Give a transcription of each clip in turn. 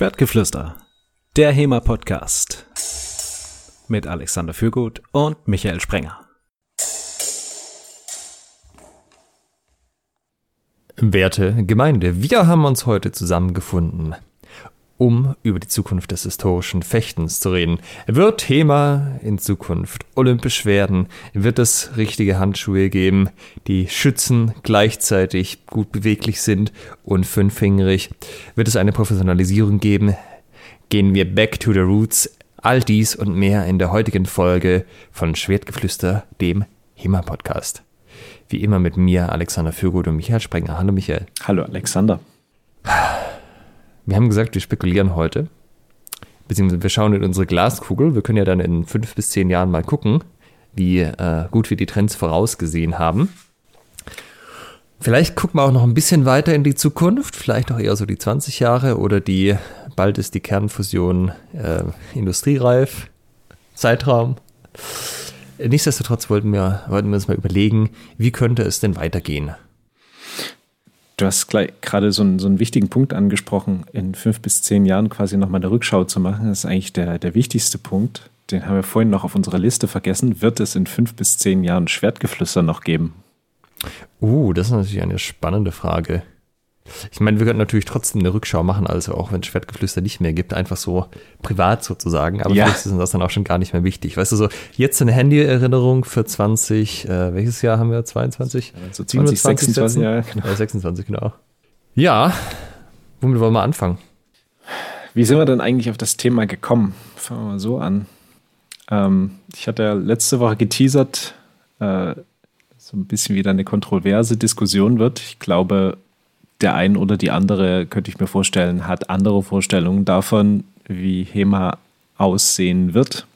Schwertgeflüster, der HEMA-Podcast. Mit Alexander Fürgut und Michael Sprenger. Werte Gemeinde, wir haben uns heute zusammengefunden, um über die Zukunft des historischen Fechtens zu reden. Wird Thema in Zukunft olympisch werden? Wird es richtige Handschuhe geben, die schützen, gleichzeitig gut beweglich sind und fünffingerig? Wird es eine Professionalisierung geben? Gehen wir back to the roots. All dies und mehr in der heutigen Folge von Schwertgeflüster, dem HEMA-Podcast. Wie immer mit mir, Alexander Fürgut und Michael Sprenger. Hallo Michael. Hallo Alexander. Wir haben gesagt, wir spekulieren heute. Beziehungsweise wir schauen in unsere Glaskugel. Wir können ja dann in fünf bis zehn Jahren mal gucken, wie äh, gut wir die Trends vorausgesehen haben. Vielleicht gucken wir auch noch ein bisschen weiter in die Zukunft, vielleicht auch eher so die 20 Jahre oder die, bald ist die Kernfusion äh, industriereif, Zeitraum. Nichtsdestotrotz wollten wir, wollten wir uns mal überlegen, wie könnte es denn weitergehen? Du hast gerade so einen, so einen wichtigen Punkt angesprochen, in fünf bis zehn Jahren quasi nochmal eine Rückschau zu machen. Das ist eigentlich der, der wichtigste Punkt. Den haben wir vorhin noch auf unserer Liste vergessen. Wird es in fünf bis zehn Jahren Schwertgeflüster noch geben? Uh, das ist natürlich eine spannende Frage. Ich meine, wir könnten natürlich trotzdem eine Rückschau machen, also auch wenn es Schwertgeflüster nicht mehr gibt, einfach so privat sozusagen. Aber ja. vielleicht ist das dann auch schon gar nicht mehr wichtig. Weißt du, so jetzt eine Handy-Erinnerung für 20, äh, welches Jahr haben wir? 22? Also 20, 26, ja, genau. Äh, 26, genau. Ja, womit wollen wir anfangen? Wie sind wir denn eigentlich auf das Thema gekommen? Fangen wir mal so an. Ähm, ich hatte ja letzte Woche geteasert, äh, so ein bisschen wieder eine kontroverse Diskussion wird. Ich glaube, der ein oder die andere, könnte ich mir vorstellen, hat andere Vorstellungen davon, wie HEMA aussehen wird.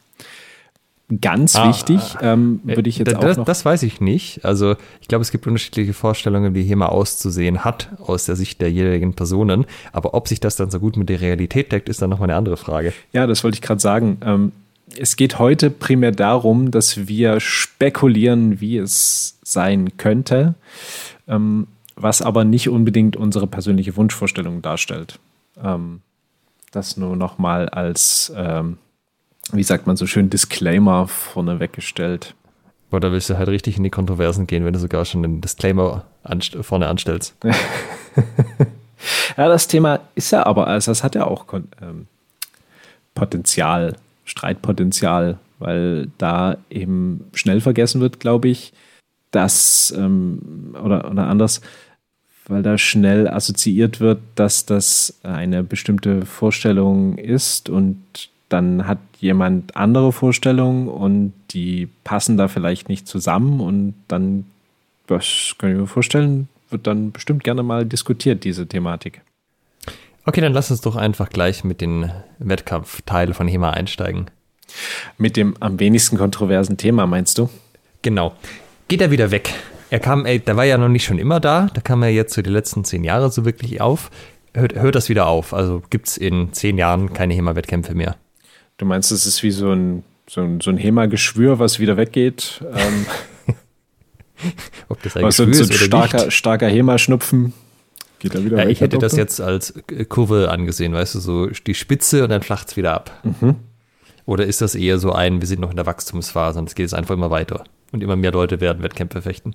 Ganz ah, wichtig, ähm, äh, würde ich jetzt das, auch noch. Das weiß ich nicht. Also ich glaube, es gibt unterschiedliche Vorstellungen, wie HEMA auszusehen hat, aus der Sicht der jeweiligen Personen. Aber ob sich das dann so gut mit der Realität deckt, ist dann nochmal eine andere Frage. Ja, das wollte ich gerade sagen. Ähm, es geht heute primär darum, dass wir spekulieren, wie es sein könnte. Ähm, was aber nicht unbedingt unsere persönliche Wunschvorstellung darstellt. Ähm, das nur nochmal als, ähm, wie sagt man so schön, Disclaimer vorne weggestellt. Boah, da willst du halt richtig in die Kontroversen gehen, wenn du sogar schon einen Disclaimer anst vorne anstellst. ja, das Thema ist ja aber, also das hat ja auch ähm, Potenzial, Streitpotenzial, weil da eben schnell vergessen wird, glaube ich, dass, ähm, oder, oder anders, weil da schnell assoziiert wird, dass das eine bestimmte Vorstellung ist und dann hat jemand andere Vorstellungen und die passen da vielleicht nicht zusammen und dann, das kann ich mir vorstellen, wird dann bestimmt gerne mal diskutiert, diese Thematik. Okay, dann lass uns doch einfach gleich mit den Wettkampfteilen von HEMA einsteigen. Mit dem am wenigsten kontroversen Thema, meinst du? Genau. Geht er wieder weg. Er kam, ey, der war ja noch nicht schon immer da, da kam er jetzt so die letzten zehn Jahre so wirklich auf. Hört, hört das wieder auf? Also gibt es in zehn Jahren keine HEMA-Wettkämpfe mehr? Du meinst, es ist wie so ein, so ein, so ein HEMA-Geschwür, was wieder weggeht? Ähm, Ob das ein Geschwür so, so ein starker, nicht? starker HEMA-Schnupfen geht er wieder ja, weg. Ich hätte das jetzt als Kurve angesehen, weißt du, so die Spitze und dann flacht es wieder ab. Mhm. Oder ist das eher so ein, wir sind noch in der Wachstumsphase und es geht jetzt einfach immer weiter und immer mehr Leute werden Wettkämpfe fechten?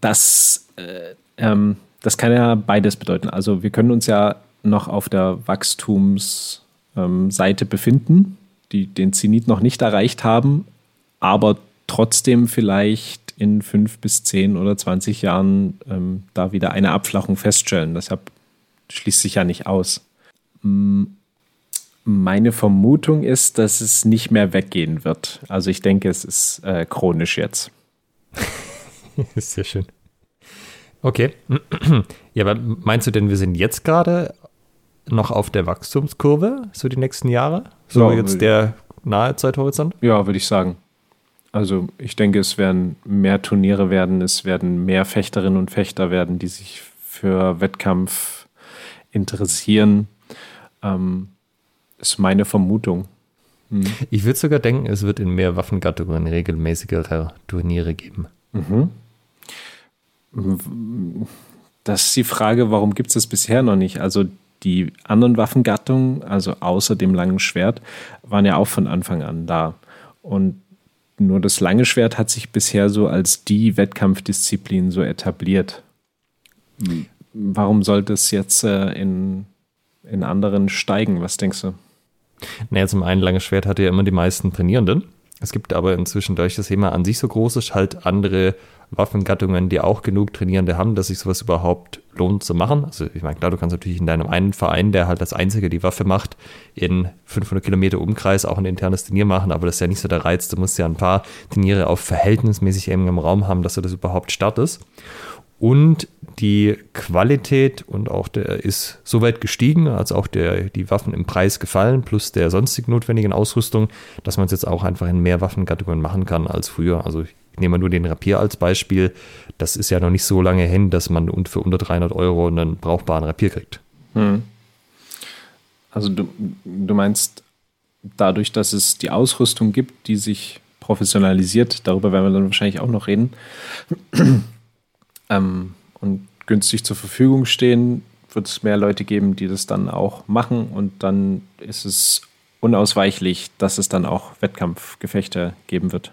Das, äh, ähm, das kann ja beides bedeuten. Also wir können uns ja noch auf der Wachstumsseite ähm, befinden, die den Zenit noch nicht erreicht haben, aber trotzdem vielleicht in fünf bis zehn oder zwanzig Jahren ähm, da wieder eine Abflachung feststellen. Deshalb schließt sich ja nicht aus. Meine Vermutung ist, dass es nicht mehr weggehen wird. Also ich denke, es ist äh, chronisch jetzt. Sehr schön. Okay. Ja, aber meinst du denn, wir sind jetzt gerade noch auf der Wachstumskurve, so die nächsten Jahre? So ja, jetzt der nahe Zeithorizont? Ja, würde ich sagen. Also ich denke, es werden mehr Turniere werden, es werden mehr Fechterinnen und Fechter werden, die sich für Wettkampf interessieren. Ähm, ist meine Vermutung. Hm. Ich würde sogar denken, es wird in mehr Waffengattungen regelmäßigere Turniere geben. Mhm. Das ist die Frage, warum gibt es das bisher noch nicht? Also die anderen Waffengattungen, also außer dem langen Schwert, waren ja auch von Anfang an da. Und nur das lange Schwert hat sich bisher so als die Wettkampfdisziplin so etabliert. Warum sollte es jetzt äh, in, in anderen steigen? Was denkst du? Naja, zum einen, lange Schwert hatte ja immer die meisten Trainierenden. Es gibt aber inzwischen, dadurch das Thema an sich so groß ist, halt andere Waffengattungen, die auch genug Trainierende haben, dass sich sowas überhaupt lohnt zu machen. Also ich meine, klar, du kannst natürlich in deinem einen Verein, der halt als einziger die Waffe macht, in 500 Kilometer Umkreis auch ein internes Turnier machen, aber das ist ja nicht so der Reiz. Du musst ja ein paar Turniere auf verhältnismäßig engem Raum haben, dass du das überhaupt startest. Und die Qualität und auch der ist so weit gestiegen, als auch der, die Waffen im Preis gefallen, plus der sonstig notwendigen Ausrüstung, dass man es jetzt auch einfach in mehr Waffengattungen machen kann als früher. Also ich nehme nur den Rapier als Beispiel. Das ist ja noch nicht so lange hin, dass man für unter 300 Euro einen brauchbaren Rapier kriegt. Hm. Also du, du meinst, dadurch, dass es die Ausrüstung gibt, die sich professionalisiert, darüber werden wir dann wahrscheinlich auch noch reden, ähm, und günstig zur Verfügung stehen, wird es mehr Leute geben, die das dann auch machen und dann ist es unausweichlich, dass es dann auch Wettkampfgefechte geben wird.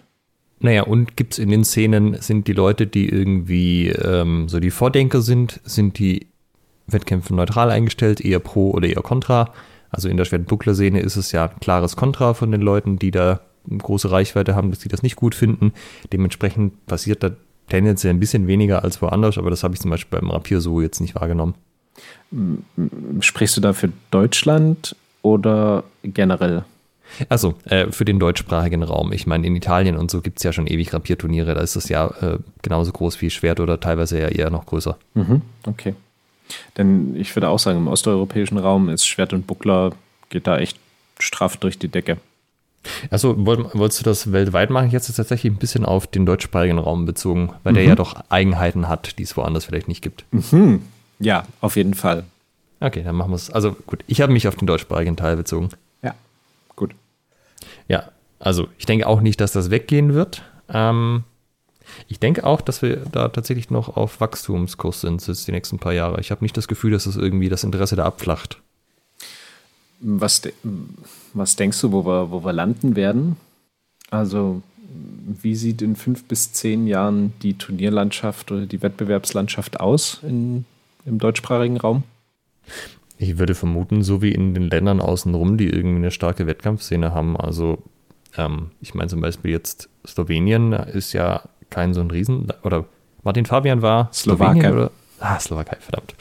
Naja, und gibt es in den Szenen, sind die Leute, die irgendwie ähm, so die Vordenker sind, sind die Wettkämpfe neutral eingestellt, eher pro oder eher contra? Also in der Schwertbuckler-Szene ist es ja ein klares Kontra von den Leuten, die da große Reichweite haben, dass die das nicht gut finden. Dementsprechend passiert da tendenziell ein bisschen weniger als woanders, aber das habe ich zum Beispiel beim Rapier so jetzt nicht wahrgenommen. Sprichst du da für Deutschland oder generell? Also äh, für den deutschsprachigen Raum. Ich meine, in Italien und so gibt es ja schon ewig Rapierturniere. Da ist das ja äh, genauso groß wie Schwert oder teilweise ja eher noch größer. Mhm, okay. Denn ich würde auch sagen, im osteuropäischen Raum ist Schwert und Buckler geht da echt straff durch die Decke. Also wolltest du das weltweit machen? Jetzt ist tatsächlich ein bisschen auf den deutschsprachigen Raum bezogen, weil mhm. der ja doch Eigenheiten hat, die es woanders vielleicht nicht gibt. Mhm. Ja, auf jeden Fall. Okay, dann machen wir es. Also gut, ich habe mich auf den deutschsprachigen Teil bezogen. Ja, gut. Ja, also ich denke auch nicht, dass das weggehen wird. Ähm, ich denke auch, dass wir da tatsächlich noch auf Wachstumskurs sind jetzt die nächsten paar Jahre. Ich habe nicht das Gefühl, dass das irgendwie das Interesse da abflacht. Was, de was denkst du, wo wir, wo wir landen werden? Also, wie sieht in fünf bis zehn Jahren die Turnierlandschaft oder die Wettbewerbslandschaft aus in, im deutschsprachigen Raum? Ich würde vermuten, so wie in den Ländern außenrum, die irgendwie eine starke Wettkampfszene haben. Also, ähm, ich meine zum Beispiel jetzt Slowenien ist ja kein so ein Riesen, oder Martin Fabian war Slowakei. oder? Ah, Slowakei, verdammt.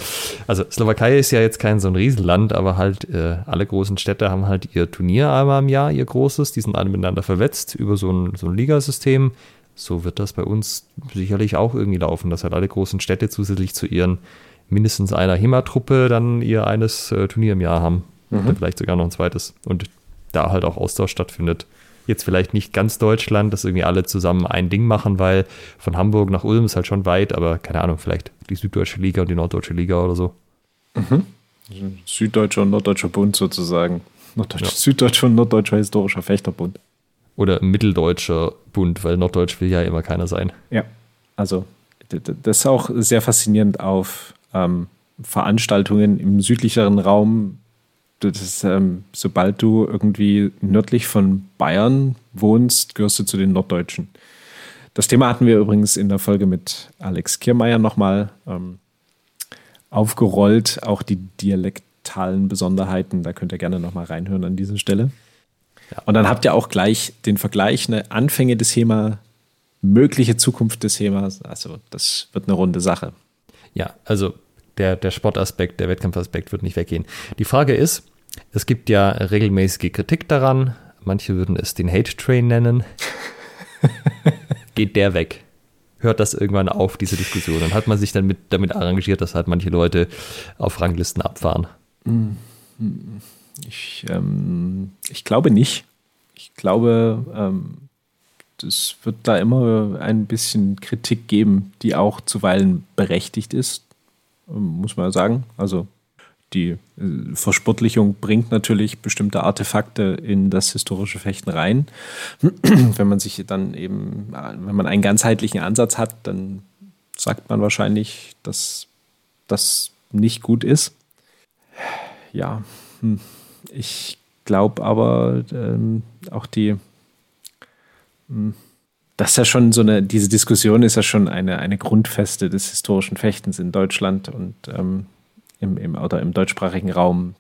Also Slowakei ist ja jetzt kein so ein Riesenland, aber halt äh, alle großen Städte haben halt ihr Turnier einmal im Jahr, ihr großes, die sind alle miteinander verwetzt über so ein, so ein Ligasystem. So wird das bei uns sicherlich auch irgendwie laufen, dass halt alle großen Städte zusätzlich zu ihren mindestens einer HEMA-Truppe dann ihr eines äh, Turnier im Jahr haben. Mhm. Oder vielleicht sogar noch ein zweites. Und da halt auch Austausch stattfindet jetzt vielleicht nicht ganz Deutschland, dass irgendwie alle zusammen ein Ding machen, weil von Hamburg nach Ulm ist halt schon weit, aber keine Ahnung, vielleicht die Süddeutsche Liga und die Norddeutsche Liga oder so. Mhm. Süddeutscher und Norddeutscher Bund sozusagen. Norddeutscher, ja. Süddeutscher und Norddeutscher Historischer Fechterbund. Oder Mitteldeutscher Bund, weil Norddeutsch will ja immer keiner sein. Ja, also das ist auch sehr faszinierend auf ähm, Veranstaltungen im südlicheren Raum das, ähm, sobald du irgendwie nördlich von Bayern wohnst, gehörst du zu den Norddeutschen. Das Thema hatten wir übrigens in der Folge mit Alex Kiermeier nochmal ähm, aufgerollt, auch die dialektalen Besonderheiten. Da könnt ihr gerne nochmal reinhören an dieser Stelle. Ja. Und dann habt ihr auch gleich den Vergleich, eine Anfänge des HEMA, mögliche Zukunft des HEMAs. Also das wird eine runde Sache. Ja, also der, der Sportaspekt, der Wettkampfaspekt wird nicht weggehen. Die Frage ist, es gibt ja regelmäßige Kritik daran. Manche würden es den Hate Train nennen. Geht der weg? Hört das irgendwann auf, diese Diskussion? Dann hat man sich dann mit, damit arrangiert, dass halt manche Leute auf Ranglisten abfahren. Ich, ähm, ich glaube nicht. Ich glaube, ähm, es wird da immer ein bisschen Kritik geben, die auch zuweilen berechtigt ist, muss man sagen. Also die äh, Versportlichung bringt natürlich bestimmte Artefakte in das historische Fechten rein. wenn man sich dann eben, wenn man einen ganzheitlichen Ansatz hat, dann sagt man wahrscheinlich, dass das nicht gut ist. ja, hm, ich glaube aber ähm, auch die, hm, das ist ja schon so eine, diese Diskussion ist ja schon eine, eine Grundfeste des historischen Fechtens in Deutschland und ähm, im, im, oder im deutschsprachigen Raum.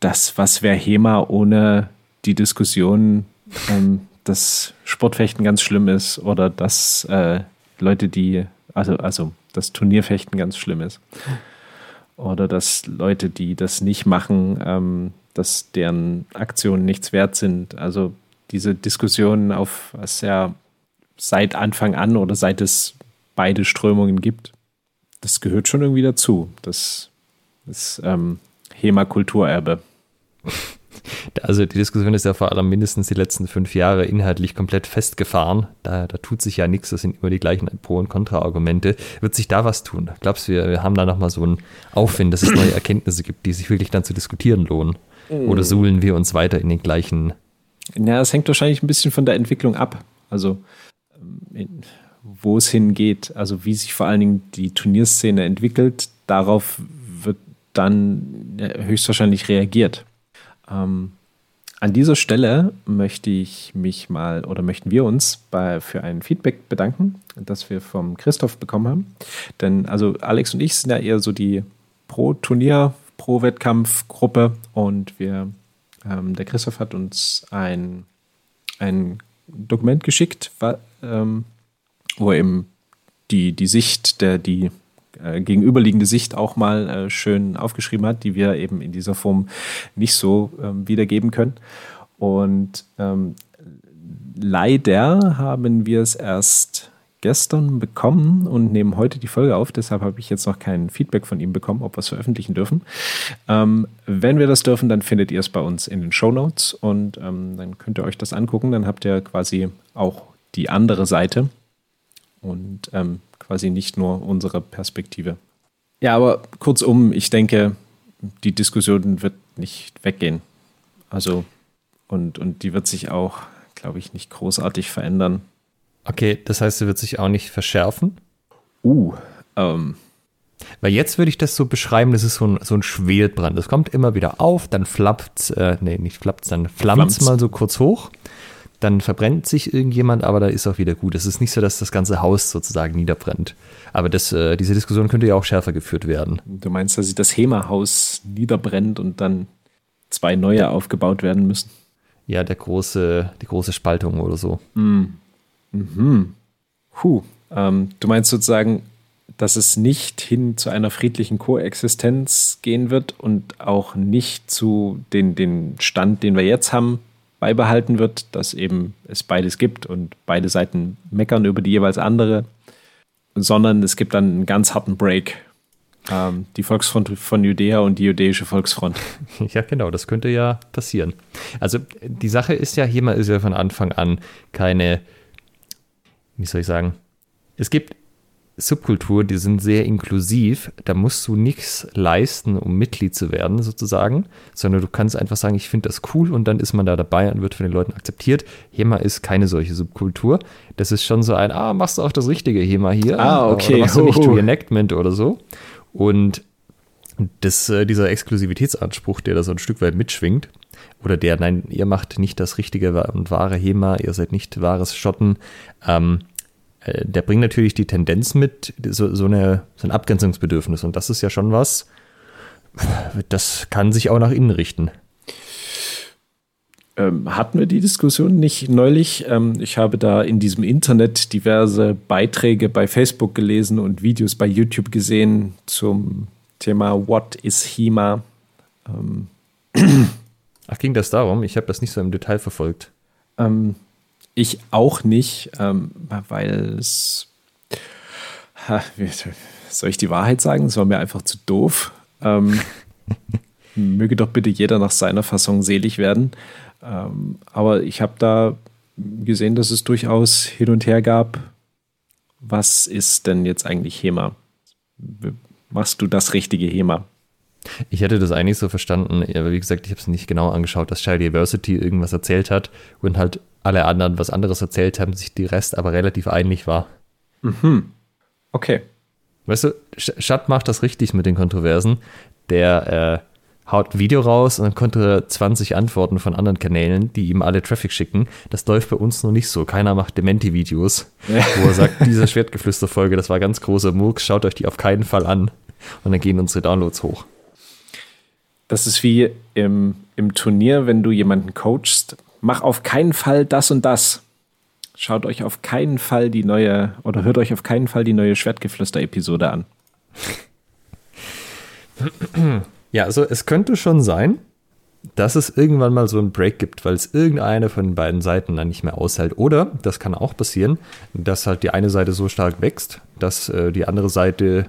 Das, was wäre HEMA ohne die Diskussion, ähm, dass Sportfechten ganz schlimm ist oder dass äh, Leute, die, also, also das Turnierfechten ganz schlimm ist. Oder dass Leute, die das nicht machen, ähm, dass deren Aktionen nichts wert sind. Also diese Diskussionen auf was ja seit Anfang an oder seit es beide Strömungen gibt, das gehört schon irgendwie dazu. Das ist ähm, HEMA-Kulturerbe. Also die Diskussion ist ja vor allem mindestens die letzten fünf Jahre inhaltlich komplett festgefahren. Da, da tut sich ja nichts, das sind immer die gleichen Pro- und Kontra-Argumente. Wird sich da was tun? Glaubst du, wir, wir haben da nochmal so einen Aufwind, dass es neue Erkenntnisse gibt, die sich wirklich dann zu diskutieren lohnen? Oder suhlen wir uns weiter in den gleichen? Ja, es hängt wahrscheinlich ein bisschen von der Entwicklung ab. Also ähm, wo es hingeht, also wie sich vor allen Dingen die Turnierszene entwickelt, darauf wird dann höchstwahrscheinlich reagiert. Ähm, an dieser Stelle möchte ich mich mal oder möchten wir uns bei, für ein Feedback bedanken, das wir vom Christoph bekommen haben. Denn also Alex und ich sind ja eher so die Pro-Turnier, Pro-Wettkampf-Gruppe und wir, ähm, der Christoph hat uns ein, ein Dokument geschickt, ähm, wo er eben die, die Sicht der, die äh, gegenüberliegende Sicht auch mal äh, schön aufgeschrieben hat, die wir eben in dieser Form nicht so ähm, wiedergeben können. Und ähm, leider haben wir es erst gestern bekommen und nehmen heute die Folge auf. Deshalb habe ich jetzt noch kein Feedback von ihm bekommen, ob wir es veröffentlichen dürfen. Ähm, wenn wir das dürfen, dann findet ihr es bei uns in den Show Notes und ähm, dann könnt ihr euch das angucken. Dann habt ihr quasi auch die andere Seite und ähm, quasi nicht nur unsere Perspektive. Ja, aber kurzum, ich denke, die Diskussion wird nicht weggehen. Also, und, und die wird sich auch, glaube ich, nicht großartig verändern. Okay, das heißt, sie wird sich auch nicht verschärfen? Uh, ähm. Weil jetzt würde ich das so beschreiben, das ist so ein, so ein Schwelbrand. Das kommt immer wieder auf, dann flappt, äh, nee, nicht flappt, dann flammt es mal so kurz hoch dann verbrennt sich irgendjemand, aber da ist auch wieder gut. Es ist nicht so, dass das ganze Haus sozusagen niederbrennt. Aber das, äh, diese Diskussion könnte ja auch schärfer geführt werden. Du meinst, dass das HEMA-Haus niederbrennt und dann zwei neue aufgebaut werden müssen? Ja, der große, die große Spaltung oder so. Mm. Mhm. Puh. Ähm, du meinst sozusagen, dass es nicht hin zu einer friedlichen Koexistenz gehen wird und auch nicht zu den, den Stand, den wir jetzt haben, beibehalten wird, dass eben es beides gibt und beide Seiten meckern über die jeweils andere, sondern es gibt dann einen ganz harten Break. Ähm, die Volksfront von Judäa und die jüdische Volksfront. Ja, genau, das könnte ja passieren. Also die Sache ist ja, hier mal ist ja von Anfang an keine, wie soll ich sagen, es gibt Subkultur, die sind sehr inklusiv. Da musst du nichts leisten, um Mitglied zu werden, sozusagen, sondern du kannst einfach sagen, ich finde das cool und dann ist man da dabei und wird von den Leuten akzeptiert. HEMA ist keine solche Subkultur. Das ist schon so ein, ah, machst du auch das richtige HEMA hier? Ah, okay. Oder machst du nicht Reenactment oder so? Und das, äh, dieser Exklusivitätsanspruch, der da so ein Stück weit mitschwingt, oder der, nein, ihr macht nicht das richtige und wahre HEMA, ihr seid nicht wahres Schotten, ähm, äh, der bringt natürlich die Tendenz mit, so, so, eine, so ein Abgrenzungsbedürfnis. Und das ist ja schon was, das kann sich auch nach innen richten. Ähm, hatten wir die Diskussion nicht neulich? Ähm, ich habe da in diesem Internet diverse Beiträge bei Facebook gelesen und Videos bei YouTube gesehen zum Thema What is HEMA? Ähm. Ach, ging das darum? Ich habe das nicht so im Detail verfolgt. Ähm, ich auch nicht, ähm, weil es. Ha, soll ich die Wahrheit sagen? Es war mir einfach zu doof. Ähm, möge doch bitte jeder nach seiner Fassung selig werden. Ähm, aber ich habe da gesehen, dass es durchaus hin und her gab. Was ist denn jetzt eigentlich HEMA? Machst du das richtige HEMA? Ich hätte das eigentlich so verstanden, aber wie gesagt, ich habe es nicht genau angeschaut, dass Child Diversity irgendwas erzählt hat und halt alle anderen was anderes erzählt haben, sich die Rest aber relativ einig war. Mhm. Okay. Weißt du, Schatt macht das richtig mit den Kontroversen. Der äh, haut ein Video raus und dann konnte er 20 Antworten von anderen Kanälen, die ihm alle Traffic schicken. Das läuft bei uns noch nicht so. Keiner macht Dementi-Videos, ja. wo er sagt, diese Schwertgeflüster-Folge, das war ganz großer Murks, schaut euch die auf keinen Fall an. Und dann gehen unsere Downloads hoch. Das ist wie im, im Turnier, wenn du jemanden coachst, mach auf keinen Fall das und das. Schaut euch auf keinen Fall die neue oder hört euch auf keinen Fall die neue Schwertgeflüster-Episode an. Ja, also es könnte schon sein, dass es irgendwann mal so einen Break gibt, weil es irgendeine von den beiden Seiten dann nicht mehr aushält. Oder, das kann auch passieren, dass halt die eine Seite so stark wächst, dass äh, die andere Seite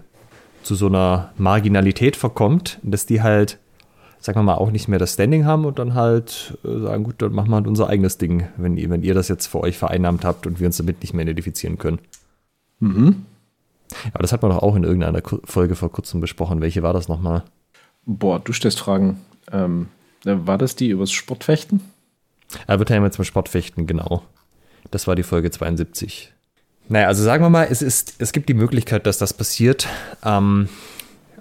zu so einer Marginalität verkommt, dass die halt, sagen wir mal, auch nicht mehr das Standing haben und dann halt äh, sagen, gut, dann machen wir halt unser eigenes Ding, wenn ihr, wenn ihr das jetzt für euch vereinnahmt habt und wir uns damit nicht mehr identifizieren können. Mhm. Aber das hat man doch auch in irgendeiner Folge vor kurzem besprochen. Welche war das nochmal? Boah, du stellst Fragen. Ähm, äh, war das die übers Sportfechten? Er wird ja immer zum Sportfechten, genau. Das war die Folge 72. Naja, also sagen wir mal, es, ist, es gibt die Möglichkeit, dass das passiert. Ähm,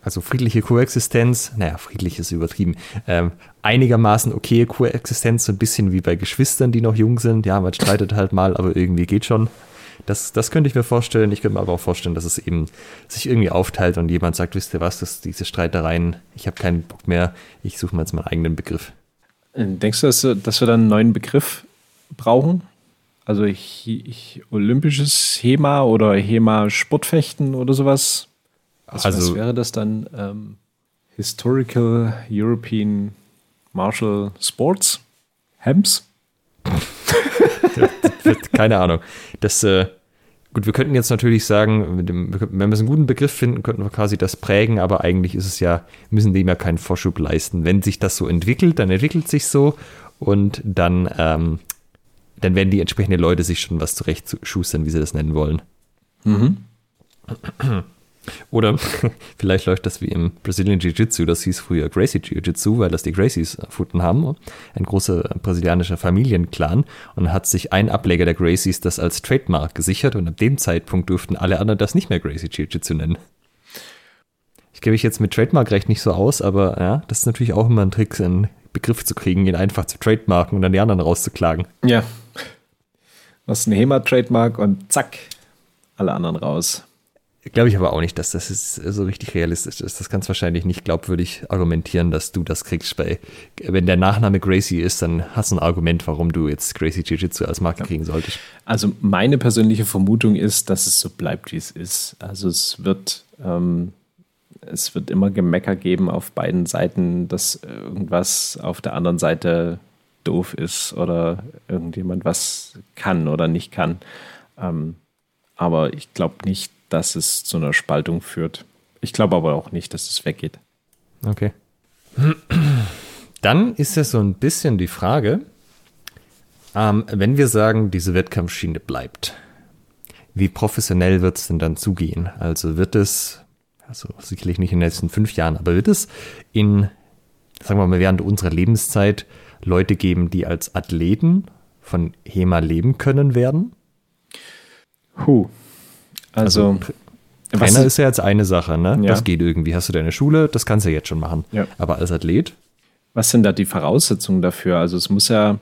also friedliche Koexistenz, naja, friedlich ist übertrieben. Ähm, einigermaßen okay Koexistenz, so ein bisschen wie bei Geschwistern, die noch jung sind. Ja, man streitet halt mal, aber irgendwie geht schon. Das, das könnte ich mir vorstellen. Ich könnte mir aber auch vorstellen, dass es eben sich irgendwie aufteilt und jemand sagt, wisst ihr was, das, diese Streitereien, ich habe keinen Bock mehr, ich suche mal jetzt meinen eigenen Begriff. Äh, denkst du, dass, dass wir dann einen neuen Begriff brauchen? Also ich, ich, olympisches HEMA oder HEMA Sportfechten oder sowas? Was, also, was wäre das dann? Ähm, Historical European Martial Sports? HEMS? Keine Ahnung. Das, äh, gut, wir könnten jetzt natürlich sagen, dem, wenn wir einen guten Begriff finden, könnten wir quasi das prägen, aber eigentlich ist es ja, müssen dem ja keinen Vorschub leisten. Wenn sich das so entwickelt, dann entwickelt sich so und dann, ähm, dann werden die entsprechenden Leute sich schon was zurechtschustern, wie sie das nennen wollen. Mhm. Oder vielleicht läuft das wie im Brazilian Jiu-Jitsu, das hieß früher Gracie Jiu-Jitsu, weil das die Gracies erfunden haben. Ein großer brasilianischer Familienclan und hat sich ein Ableger der Gracies das als Trademark gesichert und ab dem Zeitpunkt durften alle anderen das nicht mehr Gracie Jiu-Jitsu nennen. Ich gebe mich jetzt mit Trademark-Recht nicht so aus, aber ja, das ist natürlich auch immer ein Trick, einen Begriff zu kriegen, ihn einfach zu trademarken und dann die anderen rauszuklagen. Ja. Was ein HEMA-Trademark und zack, alle anderen raus. Glaube ich aber auch nicht, dass das so richtig realistisch ist. Das kannst du wahrscheinlich nicht glaubwürdig argumentieren, dass du das kriegst. Bei, wenn der Nachname Gracie ist, dann hast du ein Argument, warum du jetzt Gracie Jiu-Jitsu als Marke ja. kriegen solltest. Also meine persönliche Vermutung ist, dass es so bleibt, wie es ist. Also es wird, ähm, es wird immer Gemecker geben auf beiden Seiten, dass irgendwas auf der anderen Seite doof ist oder irgendjemand was kann oder nicht kann. Ähm, aber ich glaube nicht, dass es zu einer Spaltung führt. Ich glaube aber auch nicht, dass es weggeht. Okay. Dann ist ja so ein bisschen die Frage, ähm, wenn wir sagen, diese Wettkampfschiene bleibt, wie professionell wird es denn dann zugehen? Also wird es, also sicherlich nicht in den letzten fünf Jahren, aber wird es in, sagen wir mal, während unserer Lebenszeit Leute geben, die als Athleten von HEMA leben können werden? Huh. Also, also Trainer ist ja jetzt eine Sache, ne? Ja. Das geht irgendwie. Hast du deine Schule, das kannst du jetzt schon machen. Ja. Aber als Athlet? Was sind da die Voraussetzungen dafür? Also es muss ja,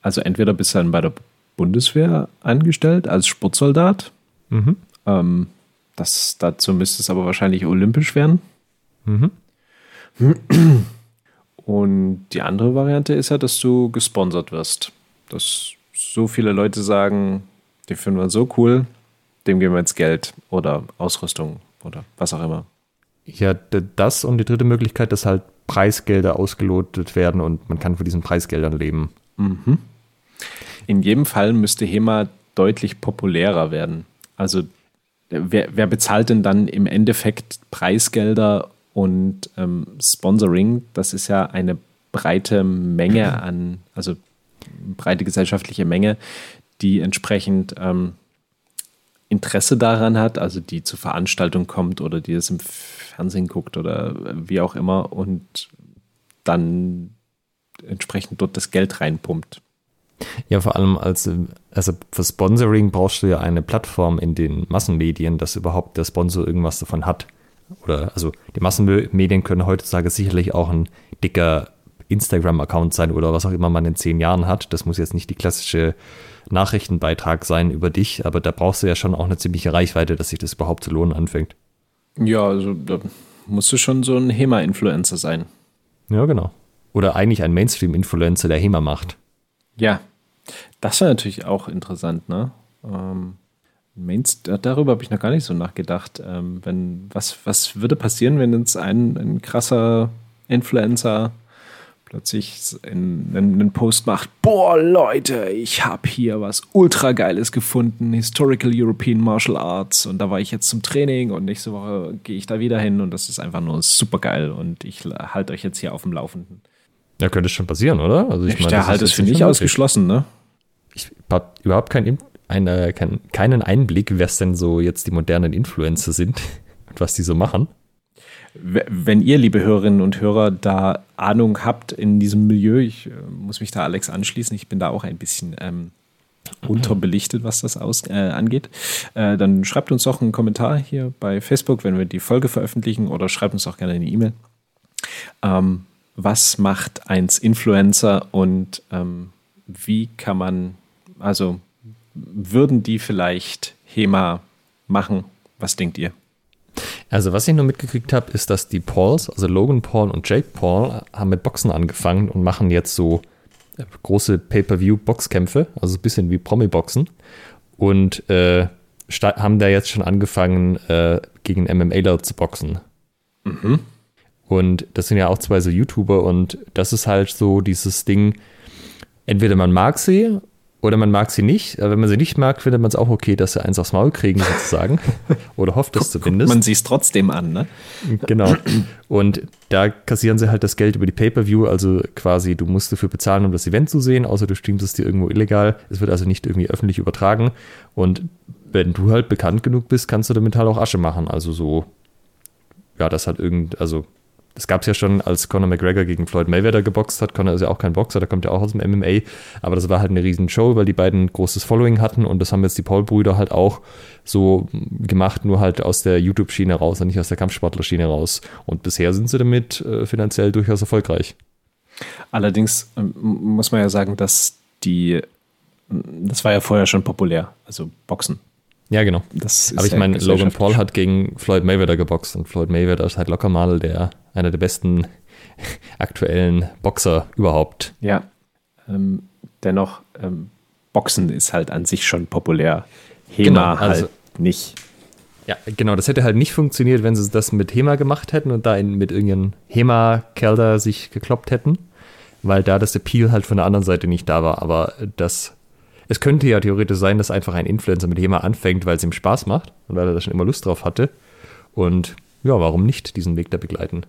also entweder bist du dann bei der Bundeswehr angestellt als Sportsoldat. Mhm. Ähm, das, dazu müsste es aber wahrscheinlich olympisch werden. Mhm. Und die andere Variante ist ja, dass du gesponsert wirst. Dass so viele Leute sagen, die finden wir so cool, dem geben wir jetzt Geld oder Ausrüstung oder was auch immer. Ja, das und die dritte Möglichkeit, dass halt Preisgelder ausgelotet werden und man kann von diesen Preisgeldern leben. Mhm. In jedem Fall müsste HEMA deutlich populärer werden. Also wer, wer bezahlt denn dann im Endeffekt Preisgelder und ähm, Sponsoring? Das ist ja eine breite Menge an, also breite gesellschaftliche Menge, die entsprechend ähm, Interesse daran hat, also die zur Veranstaltung kommt oder die es im Fernsehen guckt oder wie auch immer und dann entsprechend dort das Geld reinpumpt. Ja, vor allem als also für Sponsoring brauchst du ja eine Plattform in den Massenmedien, dass überhaupt der Sponsor irgendwas davon hat. Oder also die Massenmedien können heutzutage sicherlich auch ein dicker Instagram-Account sein oder was auch immer man in zehn Jahren hat. Das muss jetzt nicht die klassische Nachrichtenbeitrag sein über dich, aber da brauchst du ja schon auch eine ziemliche Reichweite, dass sich das überhaupt zu lohnen anfängt. Ja, also da musst du schon so ein HEMA-Influencer sein. Ja, genau. Oder eigentlich ein Mainstream-Influencer, der HEMA macht. Ja, das wäre natürlich auch interessant, ne? Ähm, Mainst darüber habe ich noch gar nicht so nachgedacht. Ähm, wenn, was, was würde passieren, wenn jetzt ein, ein krasser Influencer plötzlich einen, einen Post macht, boah Leute, ich habe hier was ultra geiles gefunden, Historical European Martial Arts und da war ich jetzt zum Training und nächste Woche gehe ich da wieder hin und das ist einfach nur super geil und ich halte euch jetzt hier auf dem Laufenden. Ja, könnte schon passieren, oder? Also ich, ich meine, halt ist für mich ausgeschlossen, ne? Ich habe überhaupt keinen, eine, kein, keinen Einblick, wer es denn so jetzt die modernen Influencer sind und was die so machen. Wenn ihr, liebe Hörerinnen und Hörer, da Ahnung habt in diesem Milieu, ich äh, muss mich da Alex anschließen, ich bin da auch ein bisschen ähm, unterbelichtet, was das aus, äh, angeht, äh, dann schreibt uns doch einen Kommentar hier bei Facebook, wenn wir die Folge veröffentlichen, oder schreibt uns auch gerne eine E-Mail. Ähm, was macht eins Influencer und ähm, wie kann man, also würden die vielleicht HEMA machen? Was denkt ihr? Also, was ich nur mitgekriegt habe, ist, dass die Pauls, also Logan Paul und Jake Paul, haben mit Boxen angefangen und machen jetzt so äh, große Pay-Per-View-Boxkämpfe, also ein bisschen wie Promi-Boxen. Und äh, haben da jetzt schon angefangen, äh, gegen MMAler zu boxen. Mhm. Und das sind ja auch zwei so YouTuber und das ist halt so dieses Ding, entweder man mag sie oder man mag sie nicht. Aber wenn man sie nicht mag, findet man es auch okay, dass sie eins aufs Maul kriegen, sozusagen. Oder hofft es zumindest. man sieht es trotzdem an, ne? Genau. Und da kassieren sie halt das Geld über die Pay-Per-View. Also quasi, du musst dafür bezahlen, um das Event zu sehen, außer du streamst es dir irgendwo illegal. Es wird also nicht irgendwie öffentlich übertragen. Und wenn du halt bekannt genug bist, kannst du damit halt auch Asche machen. Also so, ja, das hat irgend, also das gab es ja schon, als Conor McGregor gegen Floyd Mayweather geboxt hat. Conor ist ja auch kein Boxer, der kommt ja auch aus dem MMA. Aber das war halt eine riesen Show, weil die beiden großes Following hatten. Und das haben jetzt die Paul-Brüder halt auch so gemacht, nur halt aus der YouTube-Schiene raus und nicht aus der Kampfsportler-Schiene raus. Und bisher sind sie damit äh, finanziell durchaus erfolgreich. Allerdings ähm, muss man ja sagen, dass die, das war ja vorher schon populär, also Boxen. Ja, genau. Aber ich ja meine, Logan Paul hat gegen Floyd Mayweather geboxt und Floyd Mayweather ist halt locker mal der, einer der besten aktuellen Boxer überhaupt. Ja. Ähm, dennoch, ähm, Boxen ist halt an sich schon populär. HEMA genau, also, halt nicht. Ja, genau, das hätte halt nicht funktioniert, wenn sie das mit HEMA gemacht hätten und da in, mit irgendeinem HEMA-Kelder sich gekloppt hätten, weil da das Appeal halt von der anderen Seite nicht da war. Aber das es könnte ja theoretisch sein, dass einfach ein Influencer mit HEMA anfängt, weil es ihm Spaß macht und weil er da schon immer Lust drauf hatte. Und ja, warum nicht diesen Weg da begleiten?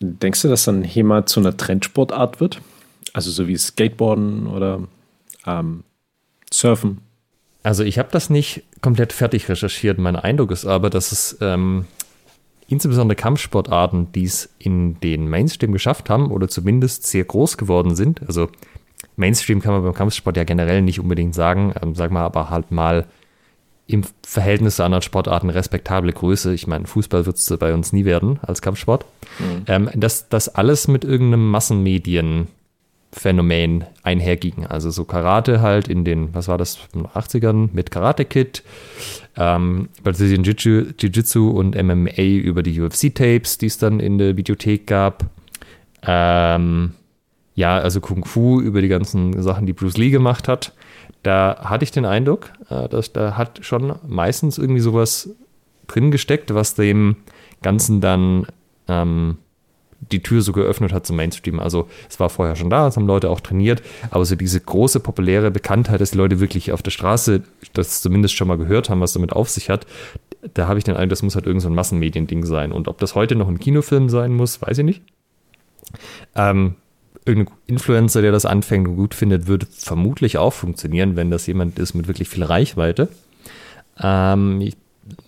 Denkst du, dass dann HEMA zu einer Trendsportart wird? Also so wie Skateboarden oder ähm, Surfen? Also ich habe das nicht komplett fertig recherchiert. Mein Eindruck ist aber, dass es ähm, insbesondere Kampfsportarten, die es in den Mainstream geschafft haben oder zumindest sehr groß geworden sind, also Mainstream kann man beim Kampfsport ja generell nicht unbedingt sagen, ähm, sag mal aber halt mal im Verhältnis zu anderen Sportarten respektable Größe. Ich meine, Fußball wird es bei uns nie werden als Kampfsport. Mhm. Ähm, dass das alles mit irgendeinem Massenmedienphänomen einherging. Also so Karate halt in den, was war das, 80ern mit Karate Kid, ähm, Brazilian Jiu-Jitsu und MMA über die UFC-Tapes, die es dann in der Videothek gab. Ähm, ja, also Kung Fu über die ganzen Sachen, die Bruce Lee gemacht hat, da hatte ich den Eindruck, äh, dass da hat schon meistens irgendwie sowas drin gesteckt, was dem Ganzen dann ähm, die Tür so geöffnet hat zum Mainstream. Also es war vorher schon da, es haben Leute auch trainiert, aber so diese große populäre Bekanntheit, dass die Leute wirklich auf der Straße das zumindest schon mal gehört haben, was damit auf sich hat, da habe ich den Eindruck, das muss halt irgendein so Massenmediending sein. Und ob das heute noch ein Kinofilm sein muss, weiß ich nicht. Ähm, irgendein Influencer, der das anfängt und gut findet, würde vermutlich auch funktionieren, wenn das jemand ist mit wirklich viel Reichweite. Ähm, ich,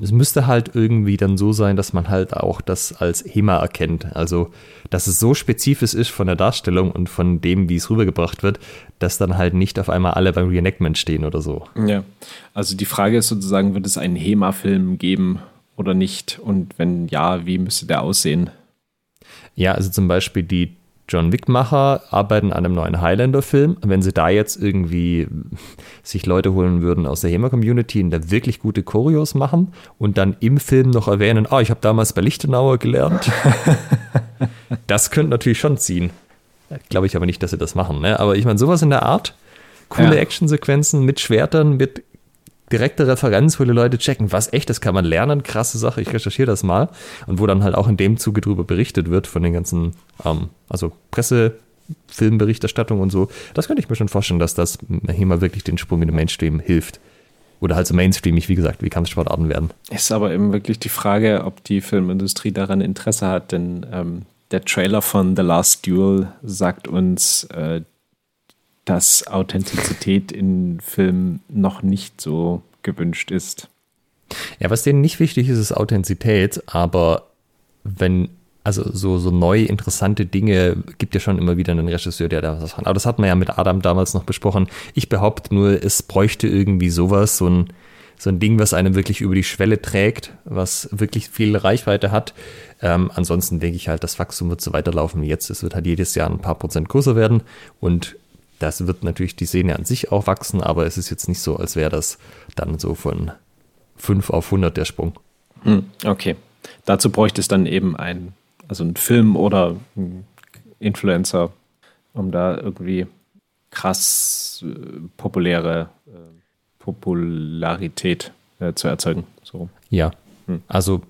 es müsste halt irgendwie dann so sein, dass man halt auch das als HEMA erkennt. Also, dass es so spezifisch ist von der Darstellung und von dem, wie es rübergebracht wird, dass dann halt nicht auf einmal alle beim Reenactment stehen oder so. Ja, also die Frage ist sozusagen, wird es einen HEMA-Film geben oder nicht? Und wenn ja, wie müsste der aussehen? Ja, also zum Beispiel die John Wick-Macher arbeiten an einem neuen Highlander-Film. Wenn sie da jetzt irgendwie sich Leute holen würden aus der HEMA-Community und da wirklich gute Choreos machen und dann im Film noch erwähnen, ah, oh, ich habe damals bei Lichtenauer gelernt. das könnte natürlich schon ziehen. Glaube ich aber nicht, dass sie das machen. Ne? Aber ich meine, sowas in der Art, coole ja. Actionsequenzen mit Schwertern, mit direkte Referenz, wo die Leute checken, was echt, das kann man lernen, krasse Sache, ich recherchiere das mal. Und wo dann halt auch in dem Zuge drüber berichtet wird von den ganzen, ähm, also Presse, Filmberichterstattung und so. Das könnte ich mir schon vorstellen, dass das hier mal wirklich den Sprung in den Mainstream hilft. Oder halt so mainstreamig, wie gesagt, wie Kampfsportarten werden. Ist aber eben wirklich die Frage, ob die Filmindustrie daran Interesse hat, denn ähm, der Trailer von The Last Duel sagt uns, äh, dass Authentizität in Filmen noch nicht so gewünscht ist. Ja, was denen nicht wichtig ist, ist Authentizität, aber wenn, also so, so neue, interessante Dinge gibt ja schon immer wieder einen Regisseur, der da was hat. Aber das hat man ja mit Adam damals noch besprochen. Ich behaupte nur, es bräuchte irgendwie sowas, so ein, so ein Ding, was einem wirklich über die Schwelle trägt, was wirklich viel Reichweite hat. Ähm, ansonsten denke ich halt, das Wachstum wird so weiterlaufen wie jetzt. Es wird halt jedes Jahr ein paar Prozent größer werden und das wird natürlich die Szene an sich auch wachsen, aber es ist jetzt nicht so, als wäre das dann so von 5 auf 100 der Sprung. Hm, okay. Dazu bräuchte es dann eben ein, also ein Film oder ein Influencer, um da irgendwie krass äh, populäre äh, Popularität äh, zu erzeugen. So. Ja, hm. also